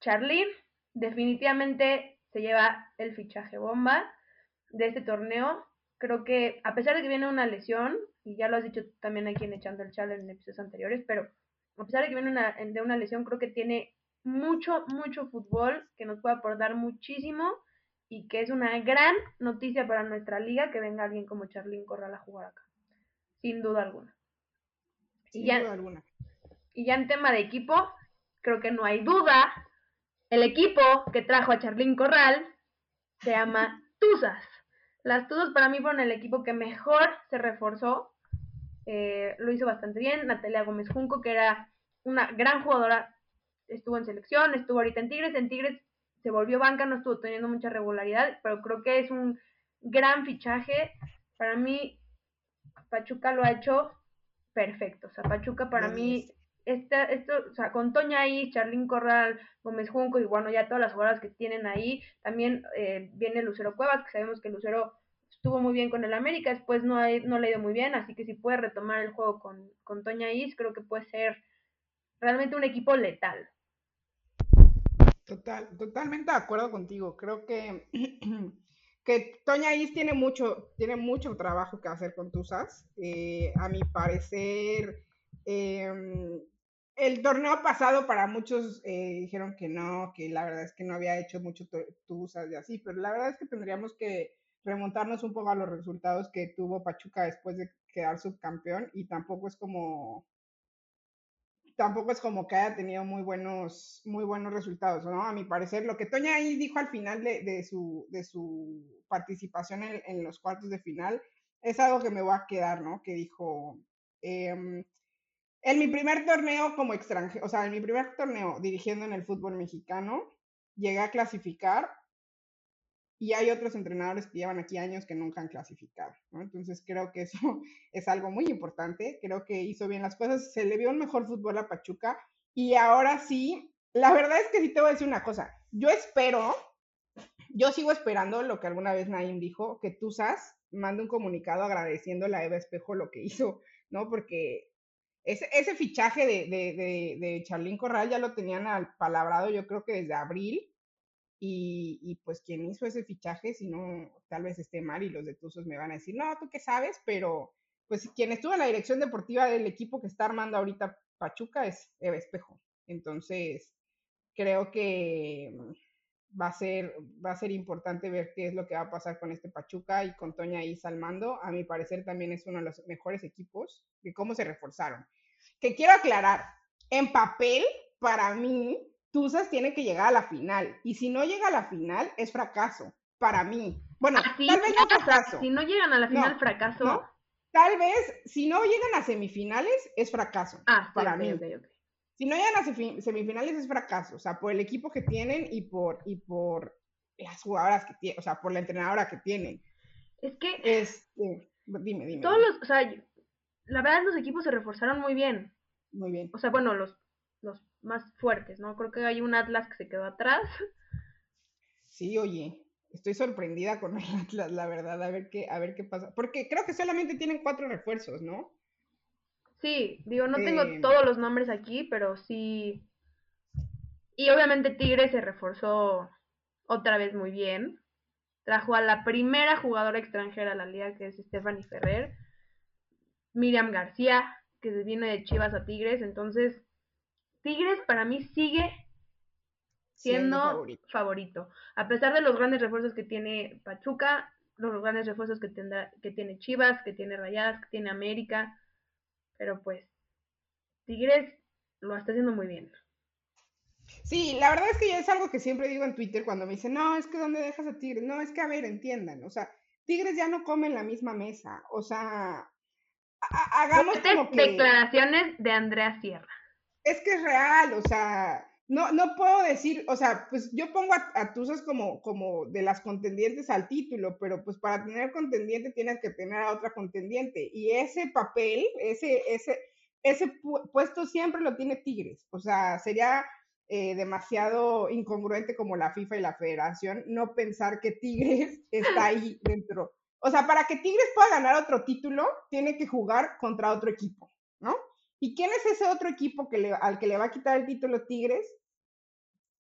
Charlene definitivamente se lleva el fichaje bomba de este torneo. Creo que a pesar de que viene una lesión, y ya lo has dicho también aquí en Echando el Challenge en episodios anteriores, pero a pesar de que viene una, de una lesión, creo que tiene mucho, mucho fútbol que nos puede aportar muchísimo y que es una gran noticia para nuestra liga que venga alguien como Charlín Corral a jugar acá. Sin duda alguna.
Sin y ya, duda alguna.
Y ya en tema de equipo, creo que no hay duda. El equipo que trajo a Charlín Corral se llama Tuzas. Las Tuzas para mí fueron el equipo que mejor se reforzó eh, lo hizo bastante bien. Natalia Gómez Junco, que era una gran jugadora, estuvo en selección, estuvo ahorita en Tigres. En Tigres se volvió banca, no estuvo teniendo mucha regularidad, pero creo que es un gran fichaje. Para mí, Pachuca lo ha hecho perfecto. O sea, Pachuca para mí, esta, esto, o sea, con Toña ahí, Charlín Corral, Gómez Junco y bueno, ya todas las jugadoras que tienen ahí. También eh, viene Lucero Cuevas, que sabemos que Lucero estuvo muy bien con el América, después no, no le ha ido muy bien, así que si puede retomar el juego con, con Toña Is, creo que puede ser realmente un equipo letal.
Total, totalmente de acuerdo contigo. Creo que, que Toña Is tiene mucho, tiene mucho trabajo que hacer con Tuzas. Eh, a mi parecer, em, el torneo pasado para muchos eh, dijeron que no, que la verdad es que no había hecho mucho Tuzas y así, pero la verdad es que tendríamos que remontarnos un poco a los resultados que tuvo Pachuca después de quedar subcampeón y tampoco es como tampoco es como que haya tenido muy buenos, muy buenos resultados, ¿no? A mi parecer, lo que Toña ahí dijo al final de, su, de su participación en, los cuartos de final es algo que me va a quedar, ¿no? Que dijo, em, en mi primer torneo como extranjero, o sea, en mi primer torneo dirigiendo en el fútbol mexicano, llegué a clasificar y hay otros entrenadores que llevan aquí años que nunca han clasificado. Entonces creo que eso es algo muy importante, creo que hizo bien las cosas, se le vio un mejor fútbol a Pachuca y ahora sí, la verdad es que sí te voy a decir una cosa, yo espero, yo sigo esperando lo que alguna vez Naim dijo, que Tuzas mande un comunicado agradeciendo a Eva Espejo lo que hizo, ¿no? Porque ese, ese fichaje de, de, de, de Charlín Corral ya lo tenían al palabrado yo creo que desde abril, y, pues quien hizo ese fichaje, si no, tal vez esté mal y los de Tuzos me van a decir, no, tú qué sabes, pero pues quien estuvo en la dirección deportiva del equipo que está armando ahorita Pachuca es Eva Espejo. Entonces, creo que va a ser, va a ser importante ver qué es lo que va a pasar con este Pachuca y con Toña Isa al mando. A mi parecer también es uno de los mejores equipos de cómo se reforzaron. Que quiero aclarar, en papel, para mí, Tuzas tiene que llegar a la final. Y si no llega a la final, es fracaso. Para mí. Bueno,
ah, tal vez no fracaso. Si no llegan a la final, fracaso.
Tal vez, si no llegan a semifinales, es fracaso.
Ah,
para mí. Si no llegan a semifinales, es fracaso. O sea, por el equipo que tienen y por, y por las jugadoras que tienen, o sea, por la entrenadora que tienen.
Es que.
Este, dime, dime.
Todos los, o sea, la verdad, los equipos se reforzaron muy bien.
Muy bien.
O sea, bueno, los, los más fuertes, ¿no? Creo que hay un Atlas que se quedó atrás.
Sí, oye, estoy sorprendida con el Atlas, la verdad, a ver qué, a ver qué pasa. Porque creo que solamente tienen cuatro refuerzos, ¿no?
Sí, digo, no tengo eh, todos los nombres aquí, pero sí. Y obviamente Tigre se reforzó otra vez muy bien. Trajo a la primera jugadora extranjera a la liga, que es Stephanie Ferrer. Miriam García, que viene de Chivas a Tigres. Entonces, Tigres para mí sigue siendo, favorito. A pesar de los grandes refuerzos que tiene Pachuca, los grandes refuerzos que, tendrá, que tiene Chivas, que tiene Rayadas, que tiene América. Pero pues, Tigres lo está haciendo muy bien.
Sí, la verdad es que ya es algo que siempre digo en Twitter cuando me dicen, no, es que ¿dónde dejas a Tigres? No, es que a ver, entiendan, o sea, Tigres ya no come en la misma mesa, o sea, hagamos como que...
Declaraciones de Andrea Sierra
es que es real, o sea, no, no puedo decir, o sea, pues yo pongo a, a como, como de las contendientes al título, pero pues para tener contendiente tienes que tener a otra contendiente. Y ese papel, ese, ese, ese puesto siempre lo tiene Tigres. O sea, sería eh, demasiado incongruente como la FIFA y la Federación no pensar que Tigres está ahí dentro. O sea, para que Tigres pueda ganar otro título, tiene que jugar contra otro equipo. ¿Y quién es ese otro equipo que le, al que le va a quitar el título Tigres?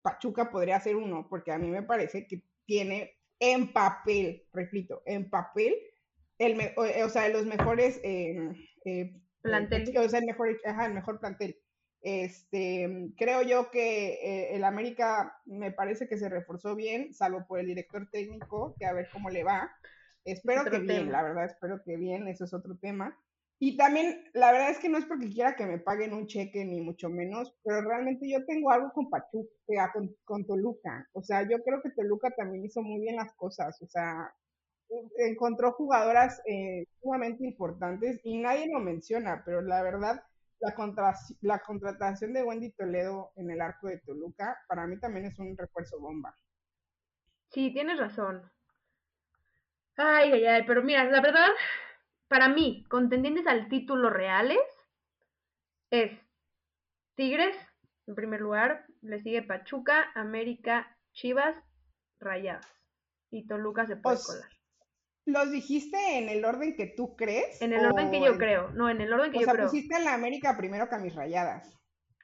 Pachuca podría ser uno, porque a mí me parece que tiene en papel, repito, en papel, el o, sea, los mejores eh, eh,
plantel.
O sea, el mejor, el mejor plantel. Este, creo yo que eh, el América me parece que se reforzó bien, salvo por el director técnico, que a ver cómo le va. Espero que bien, la verdad, espero que bien, eso es otro tema. Y también, la verdad es que no es porque quiera que me paguen un cheque, ni mucho menos, pero realmente yo tengo algo con Pachuca, con, con Toluca. O sea, yo creo que Toluca también hizo muy bien las cosas. O sea, encontró jugadoras eh, sumamente importantes y nadie lo menciona, pero la verdad, la, la contratación de Wendy Toledo en el arco de Toluca, para mí también es un refuerzo bomba.
Sí, tienes razón. Ay, ay, ay, pero mira, la verdad, para mí, contendientes al título reales es Tigres, en primer lugar, le sigue Pachuca, América, Chivas, Rayadas. Y Toluca se puede colar.
¿Los dijiste en el orden que tú crees?
En el orden que yo creo. No, en el orden que yo creo.
O sea, pusiste a la América primero que a mis rayadas.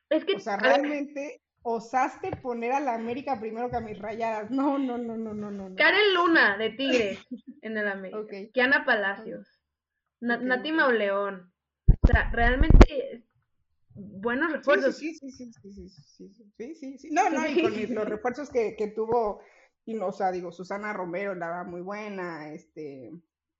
Es que. O sea, realmente osaste poner a la América primero que a mis rayadas. No, no, no, no, no, no.
Karen Luna, de Tigres, en el América. Kiana Palacios. Nati Mauleón. O sea, realmente buenos refuerzos.
Sí, sí, sí, sí, sí, sí, sí, sí, sí, No, no, y con los refuerzos que, que tuvo, y, o sea, digo, Susana Romero, la va muy buena, este,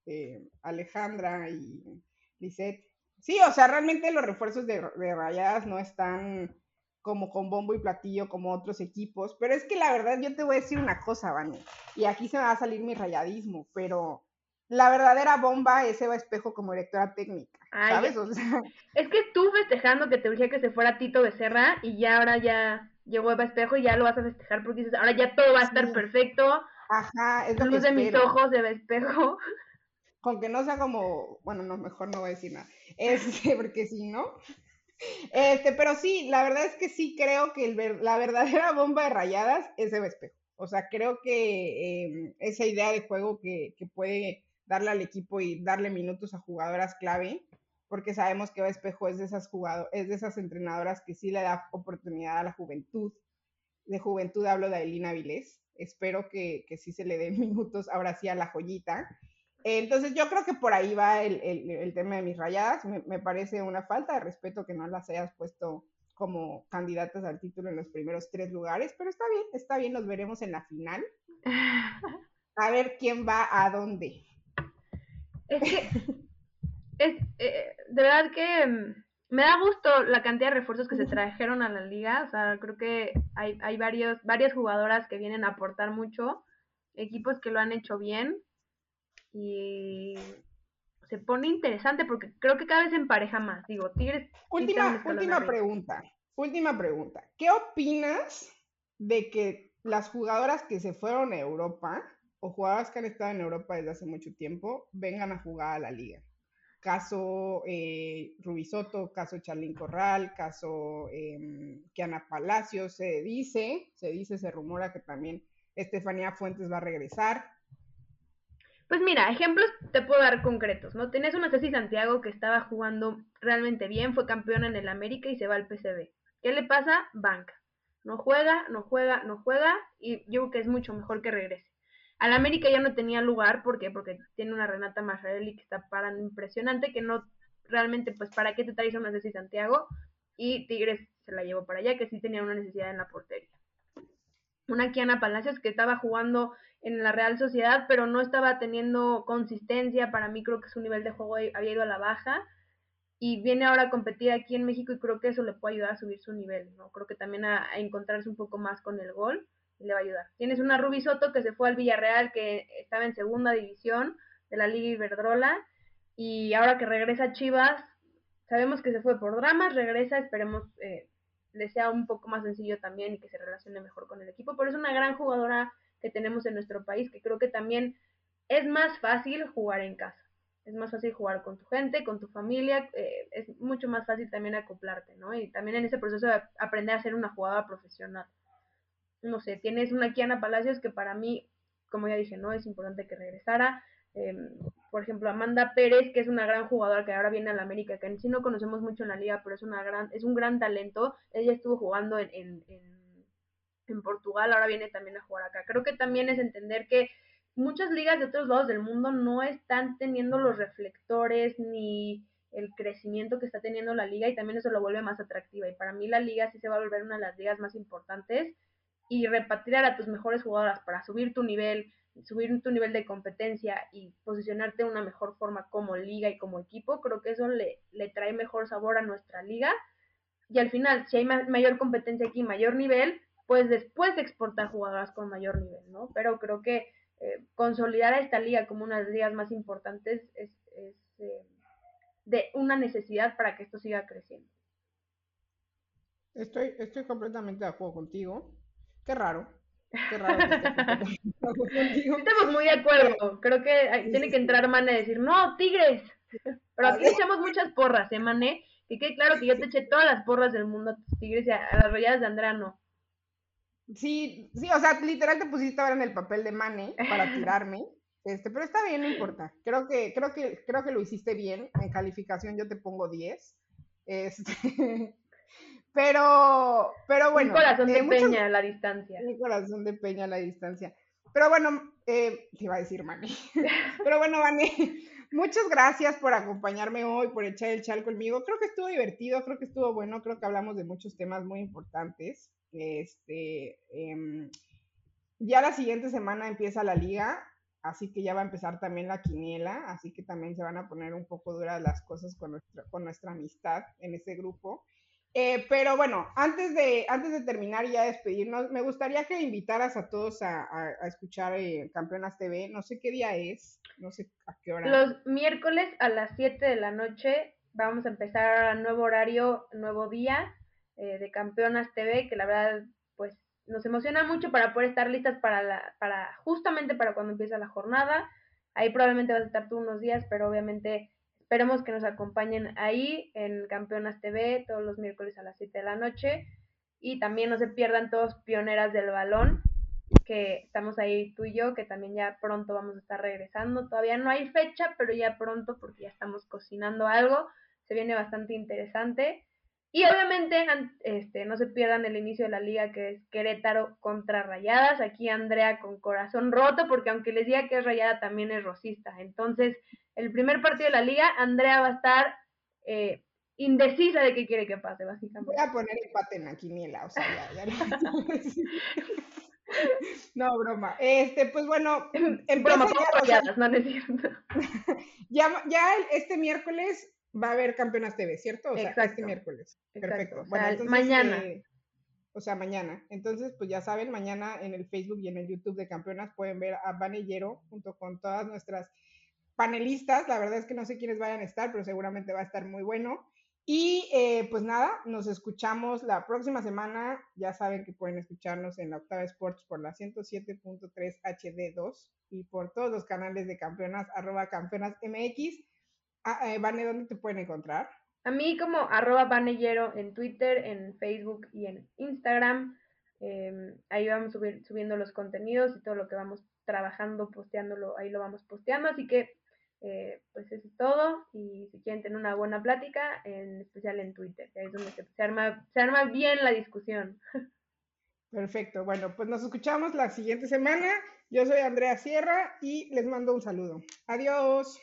eh, Alejandra y Lisette. Sí, o sea, realmente los refuerzos de, de Rayadas no están como con bombo y platillo como otros equipos, pero es que la verdad yo te voy a decir una cosa, Vani, y aquí se me va a salir mi rayadismo, pero la verdadera bomba es Eva Espejo como directora técnica, ¿sabes?
Es que tú festejando que te dije que se fuera Tito Becerra y ya ahora ya llegó Eva Espejo y ya lo vas a festejar porque dices, ahora ya todo va a estar perfecto.
Ajá, es
lo Luz de mis ojos, Eva Espejo.
Con que no sea como, bueno, no, mejor no voy a decir nada. Este, porque si no. Este, pero sí, la verdad es que sí creo que el, la verdadera bomba de rayadas es Eva Espejo. O sea, creo que em, esa idea de juego que, que puede darle al equipo y darle minutos a jugadoras clave, porque sabemos que Espejo es de esas jugadoras, es de esas entrenadoras que sí le da oportunidad a la juventud. De juventud hablo de Elina Vilés. Espero que, que sí se le den minutos ahora sí a la joyita. Entonces yo creo que por ahí va el, el, tema de mis rayadas. Me, me, parece una falta de respeto que no las hayas puesto como candidatas al título en los primeros tres lugares, pero está bien, está bien, los veremos en la final. A ver quién va a dónde.
Es que, es, eh, de verdad que mm, me da gusto la cantidad de refuerzos que se trajeron a la liga. O sea, creo que hay, hay varios, varias jugadoras que vienen a aportar mucho, equipos que lo han hecho bien y se pone interesante porque creo que cada vez se empareja más. Digo, Tigres.
Última, última pregunta. Última pregunta. ¿Qué opinas de que las jugadoras que se fueron a Europa o jugadoras que han estado en Europa desde hace mucho tiempo vengan a jugar a la liga. Caso eh, Rubisoto, caso Charlín Corral, caso eh, Kiana Palacios, se dice, se dice, se rumora que también Estefanía Fuentes va a regresar.
Pues mira, ejemplos te puedo dar concretos, ¿no? Tienes una Ceci Santiago que estaba jugando realmente bien, fue campeona en el América y se va al PCB. ¿Qué le pasa? Banca. No juega, no juega, no juega y yo creo que es mucho mejor que regrese. Al América ya no tenía lugar, ¿por qué? Porque tiene una Renata Majarelli que está parando impresionante, que no realmente, pues, ¿para qué te traes a una Santiago? Y Tigres se la llevó para allá, que sí tenía una necesidad en la portería. Una Kiana Palacios que estaba jugando en la Real Sociedad, pero no estaba teniendo consistencia. Para mí creo que su nivel de juego había ido a la baja. Y viene ahora a competir aquí en México y creo que eso le puede ayudar a subir su nivel, ¿no? Creo que también a encontrarse un poco más con el gol le va a ayudar. Tienes una Ruby Soto que se fue al Villarreal, que estaba en segunda división de la Liga Iberdrola, y ahora que regresa a Chivas, sabemos que se fue por dramas, regresa, esperemos eh, le sea un poco más sencillo también y que se relacione mejor con el equipo, pero es una gran jugadora que tenemos en nuestro país, que creo que también es más fácil jugar en casa. Es más fácil jugar con tu gente, con tu familia, eh, es mucho más fácil también acoplarte, ¿no? Y también en ese proceso de aprender a ser una jugadora profesional no sé, tienes una Kiana Palacios que para mí, como ya dije, no es importante que regresara. Em, por ejemplo, Amanda Pérez, que es una gran jugadora que ahora viene a la América, que en sí no conocemos mucho en la liga, pero es, una gran, es un gran talento. Ella estuvo jugando en, en, en, Portugal, ahora viene también a jugar acá. Creo que también es entender que muchas ligas de otros lados del mundo no están teniendo los reflectores ni el crecimiento que está teniendo la liga y también eso lo vuelve más atractiva. Y para mí la liga sí se va a volver una de las ligas más importantes y repatriar a tus mejores jugadoras para subir tu nivel, subir tu nivel de competencia y posicionarte de una mejor forma como liga y como equipo, creo que eso le, le trae mejor sabor a nuestra liga. Y al final, si hay mayor competencia aquí, mayor nivel, pues después exportar jugadoras con mayor nivel, ¿no? Pero creo que eh, consolidar a esta liga como una de las ligas más importantes es, eh, de una necesidad para que esto siga creciendo.
Estoy, estoy completamente de acuerdo contigo. Qué raro. Qué raro
Estamos muy de acuerdo. Creo que tiene que entrar Mane y decir, no, Tigres. Pero aquí echamos muchas porras, ¿eh, Mane? Que quede claro que yo te eché todas las porras del mundo a tus Tigres y a, las rayadas de Andrea no.
Sí, sí, o sea, literal te pusiste ahora en el papel de Mane para tirarme. Este, pero está bien, no importa. Creo que, creo que, creo que lo hiciste bien. En calificación yo te pongo 10. Este, pero, pero bueno.
Un corazón de eh, peña a la distancia.
Un corazón de peña a la distancia. Pero bueno, eh, te iba a decir Mane. pero bueno, Mane, muchas gracias por acompañarme hoy, por echar el chal conmigo. Creo que estuvo divertido, creo que estuvo bueno, creo que hablamos de muchos temas muy importantes. Este, em, ya la siguiente semana empieza la liga, así que ya va a empezar también la quiniela, así que también se van a poner un poco duras las cosas con nuestra, con nuestra amistad en ese grupo. Eh, pero bueno, antes de, antes de terminar y ya despedirnos, me gustaría que invitaras a todos a, escuchar eh, Campeonas TV. No sé qué día es, no sé a qué hora.
Los miércoles a las 7 de la noche vamos a empezar nuevo horario, nuevo día. Eh, de Campeonas TV, que la verdad, pues nos emociona mucho para poder estar listas para, la, para justamente para cuando empieza la jornada. Ahí probablemente vas a estar tú unos días, pero obviamente esperemos que nos acompañen ahí en Campeonas TV todos los miércoles a las 7 de la noche. Y también no se pierdan todos Pioneras del Balón, que estamos ahí tú y yo, que también ya pronto vamos a estar regresando. Todavía no hay fecha, pero ya pronto, porque ya estamos cocinando algo. Se viene bastante interesante. Y obviamente este, no se pierdan el inicio de la liga que es Querétaro contra Rayadas. Aquí Andrea con corazón roto porque aunque les diga que es Rayada también es rosista. Entonces el primer partido de la liga Andrea va a estar eh, indecisa de qué quiere que pase básicamente.
Voy a poner empate en la quiniela, o sea, ya, No, broma. Este, pues bueno,
en broma, ya, no,
ya, ya este miércoles va a haber Campeonas TV, ¿cierto? O sea, este miércoles. Perfecto. bueno, entonces,
mañana.
Eh, o sea, mañana. Entonces, pues ya saben, mañana en el Facebook y en el YouTube de Campeonas pueden ver a Vanellero junto con todas nuestras panelistas. La verdad es que no sé quiénes vayan a estar, pero seguramente va a estar muy bueno. Y eh, pues nada, nos escuchamos la próxima semana. Ya saben que pueden escucharnos en la Octava Sports por la 107.3 HD2 y por todos los canales de campeonas, arroba campeonas MX. Ah, eh, ¿dónde te pueden encontrar?
A mí como arroba Vanellero en Twitter, en Facebook y en Instagram. Em, ahí vamos subiendo los contenidos y todo lo que vamos trabajando, posteándolo, ahí lo vamos posteando. Así que, eh, pues eso es todo. Y si quieren tener una buena plática, en especial en Twitter, que es donde se, arma, se arma bien la discusión.
Perfecto. Bueno, pues nos escuchamos la siguiente semana. Yo soy Andrea Sierra y les mando un saludo. Adiós.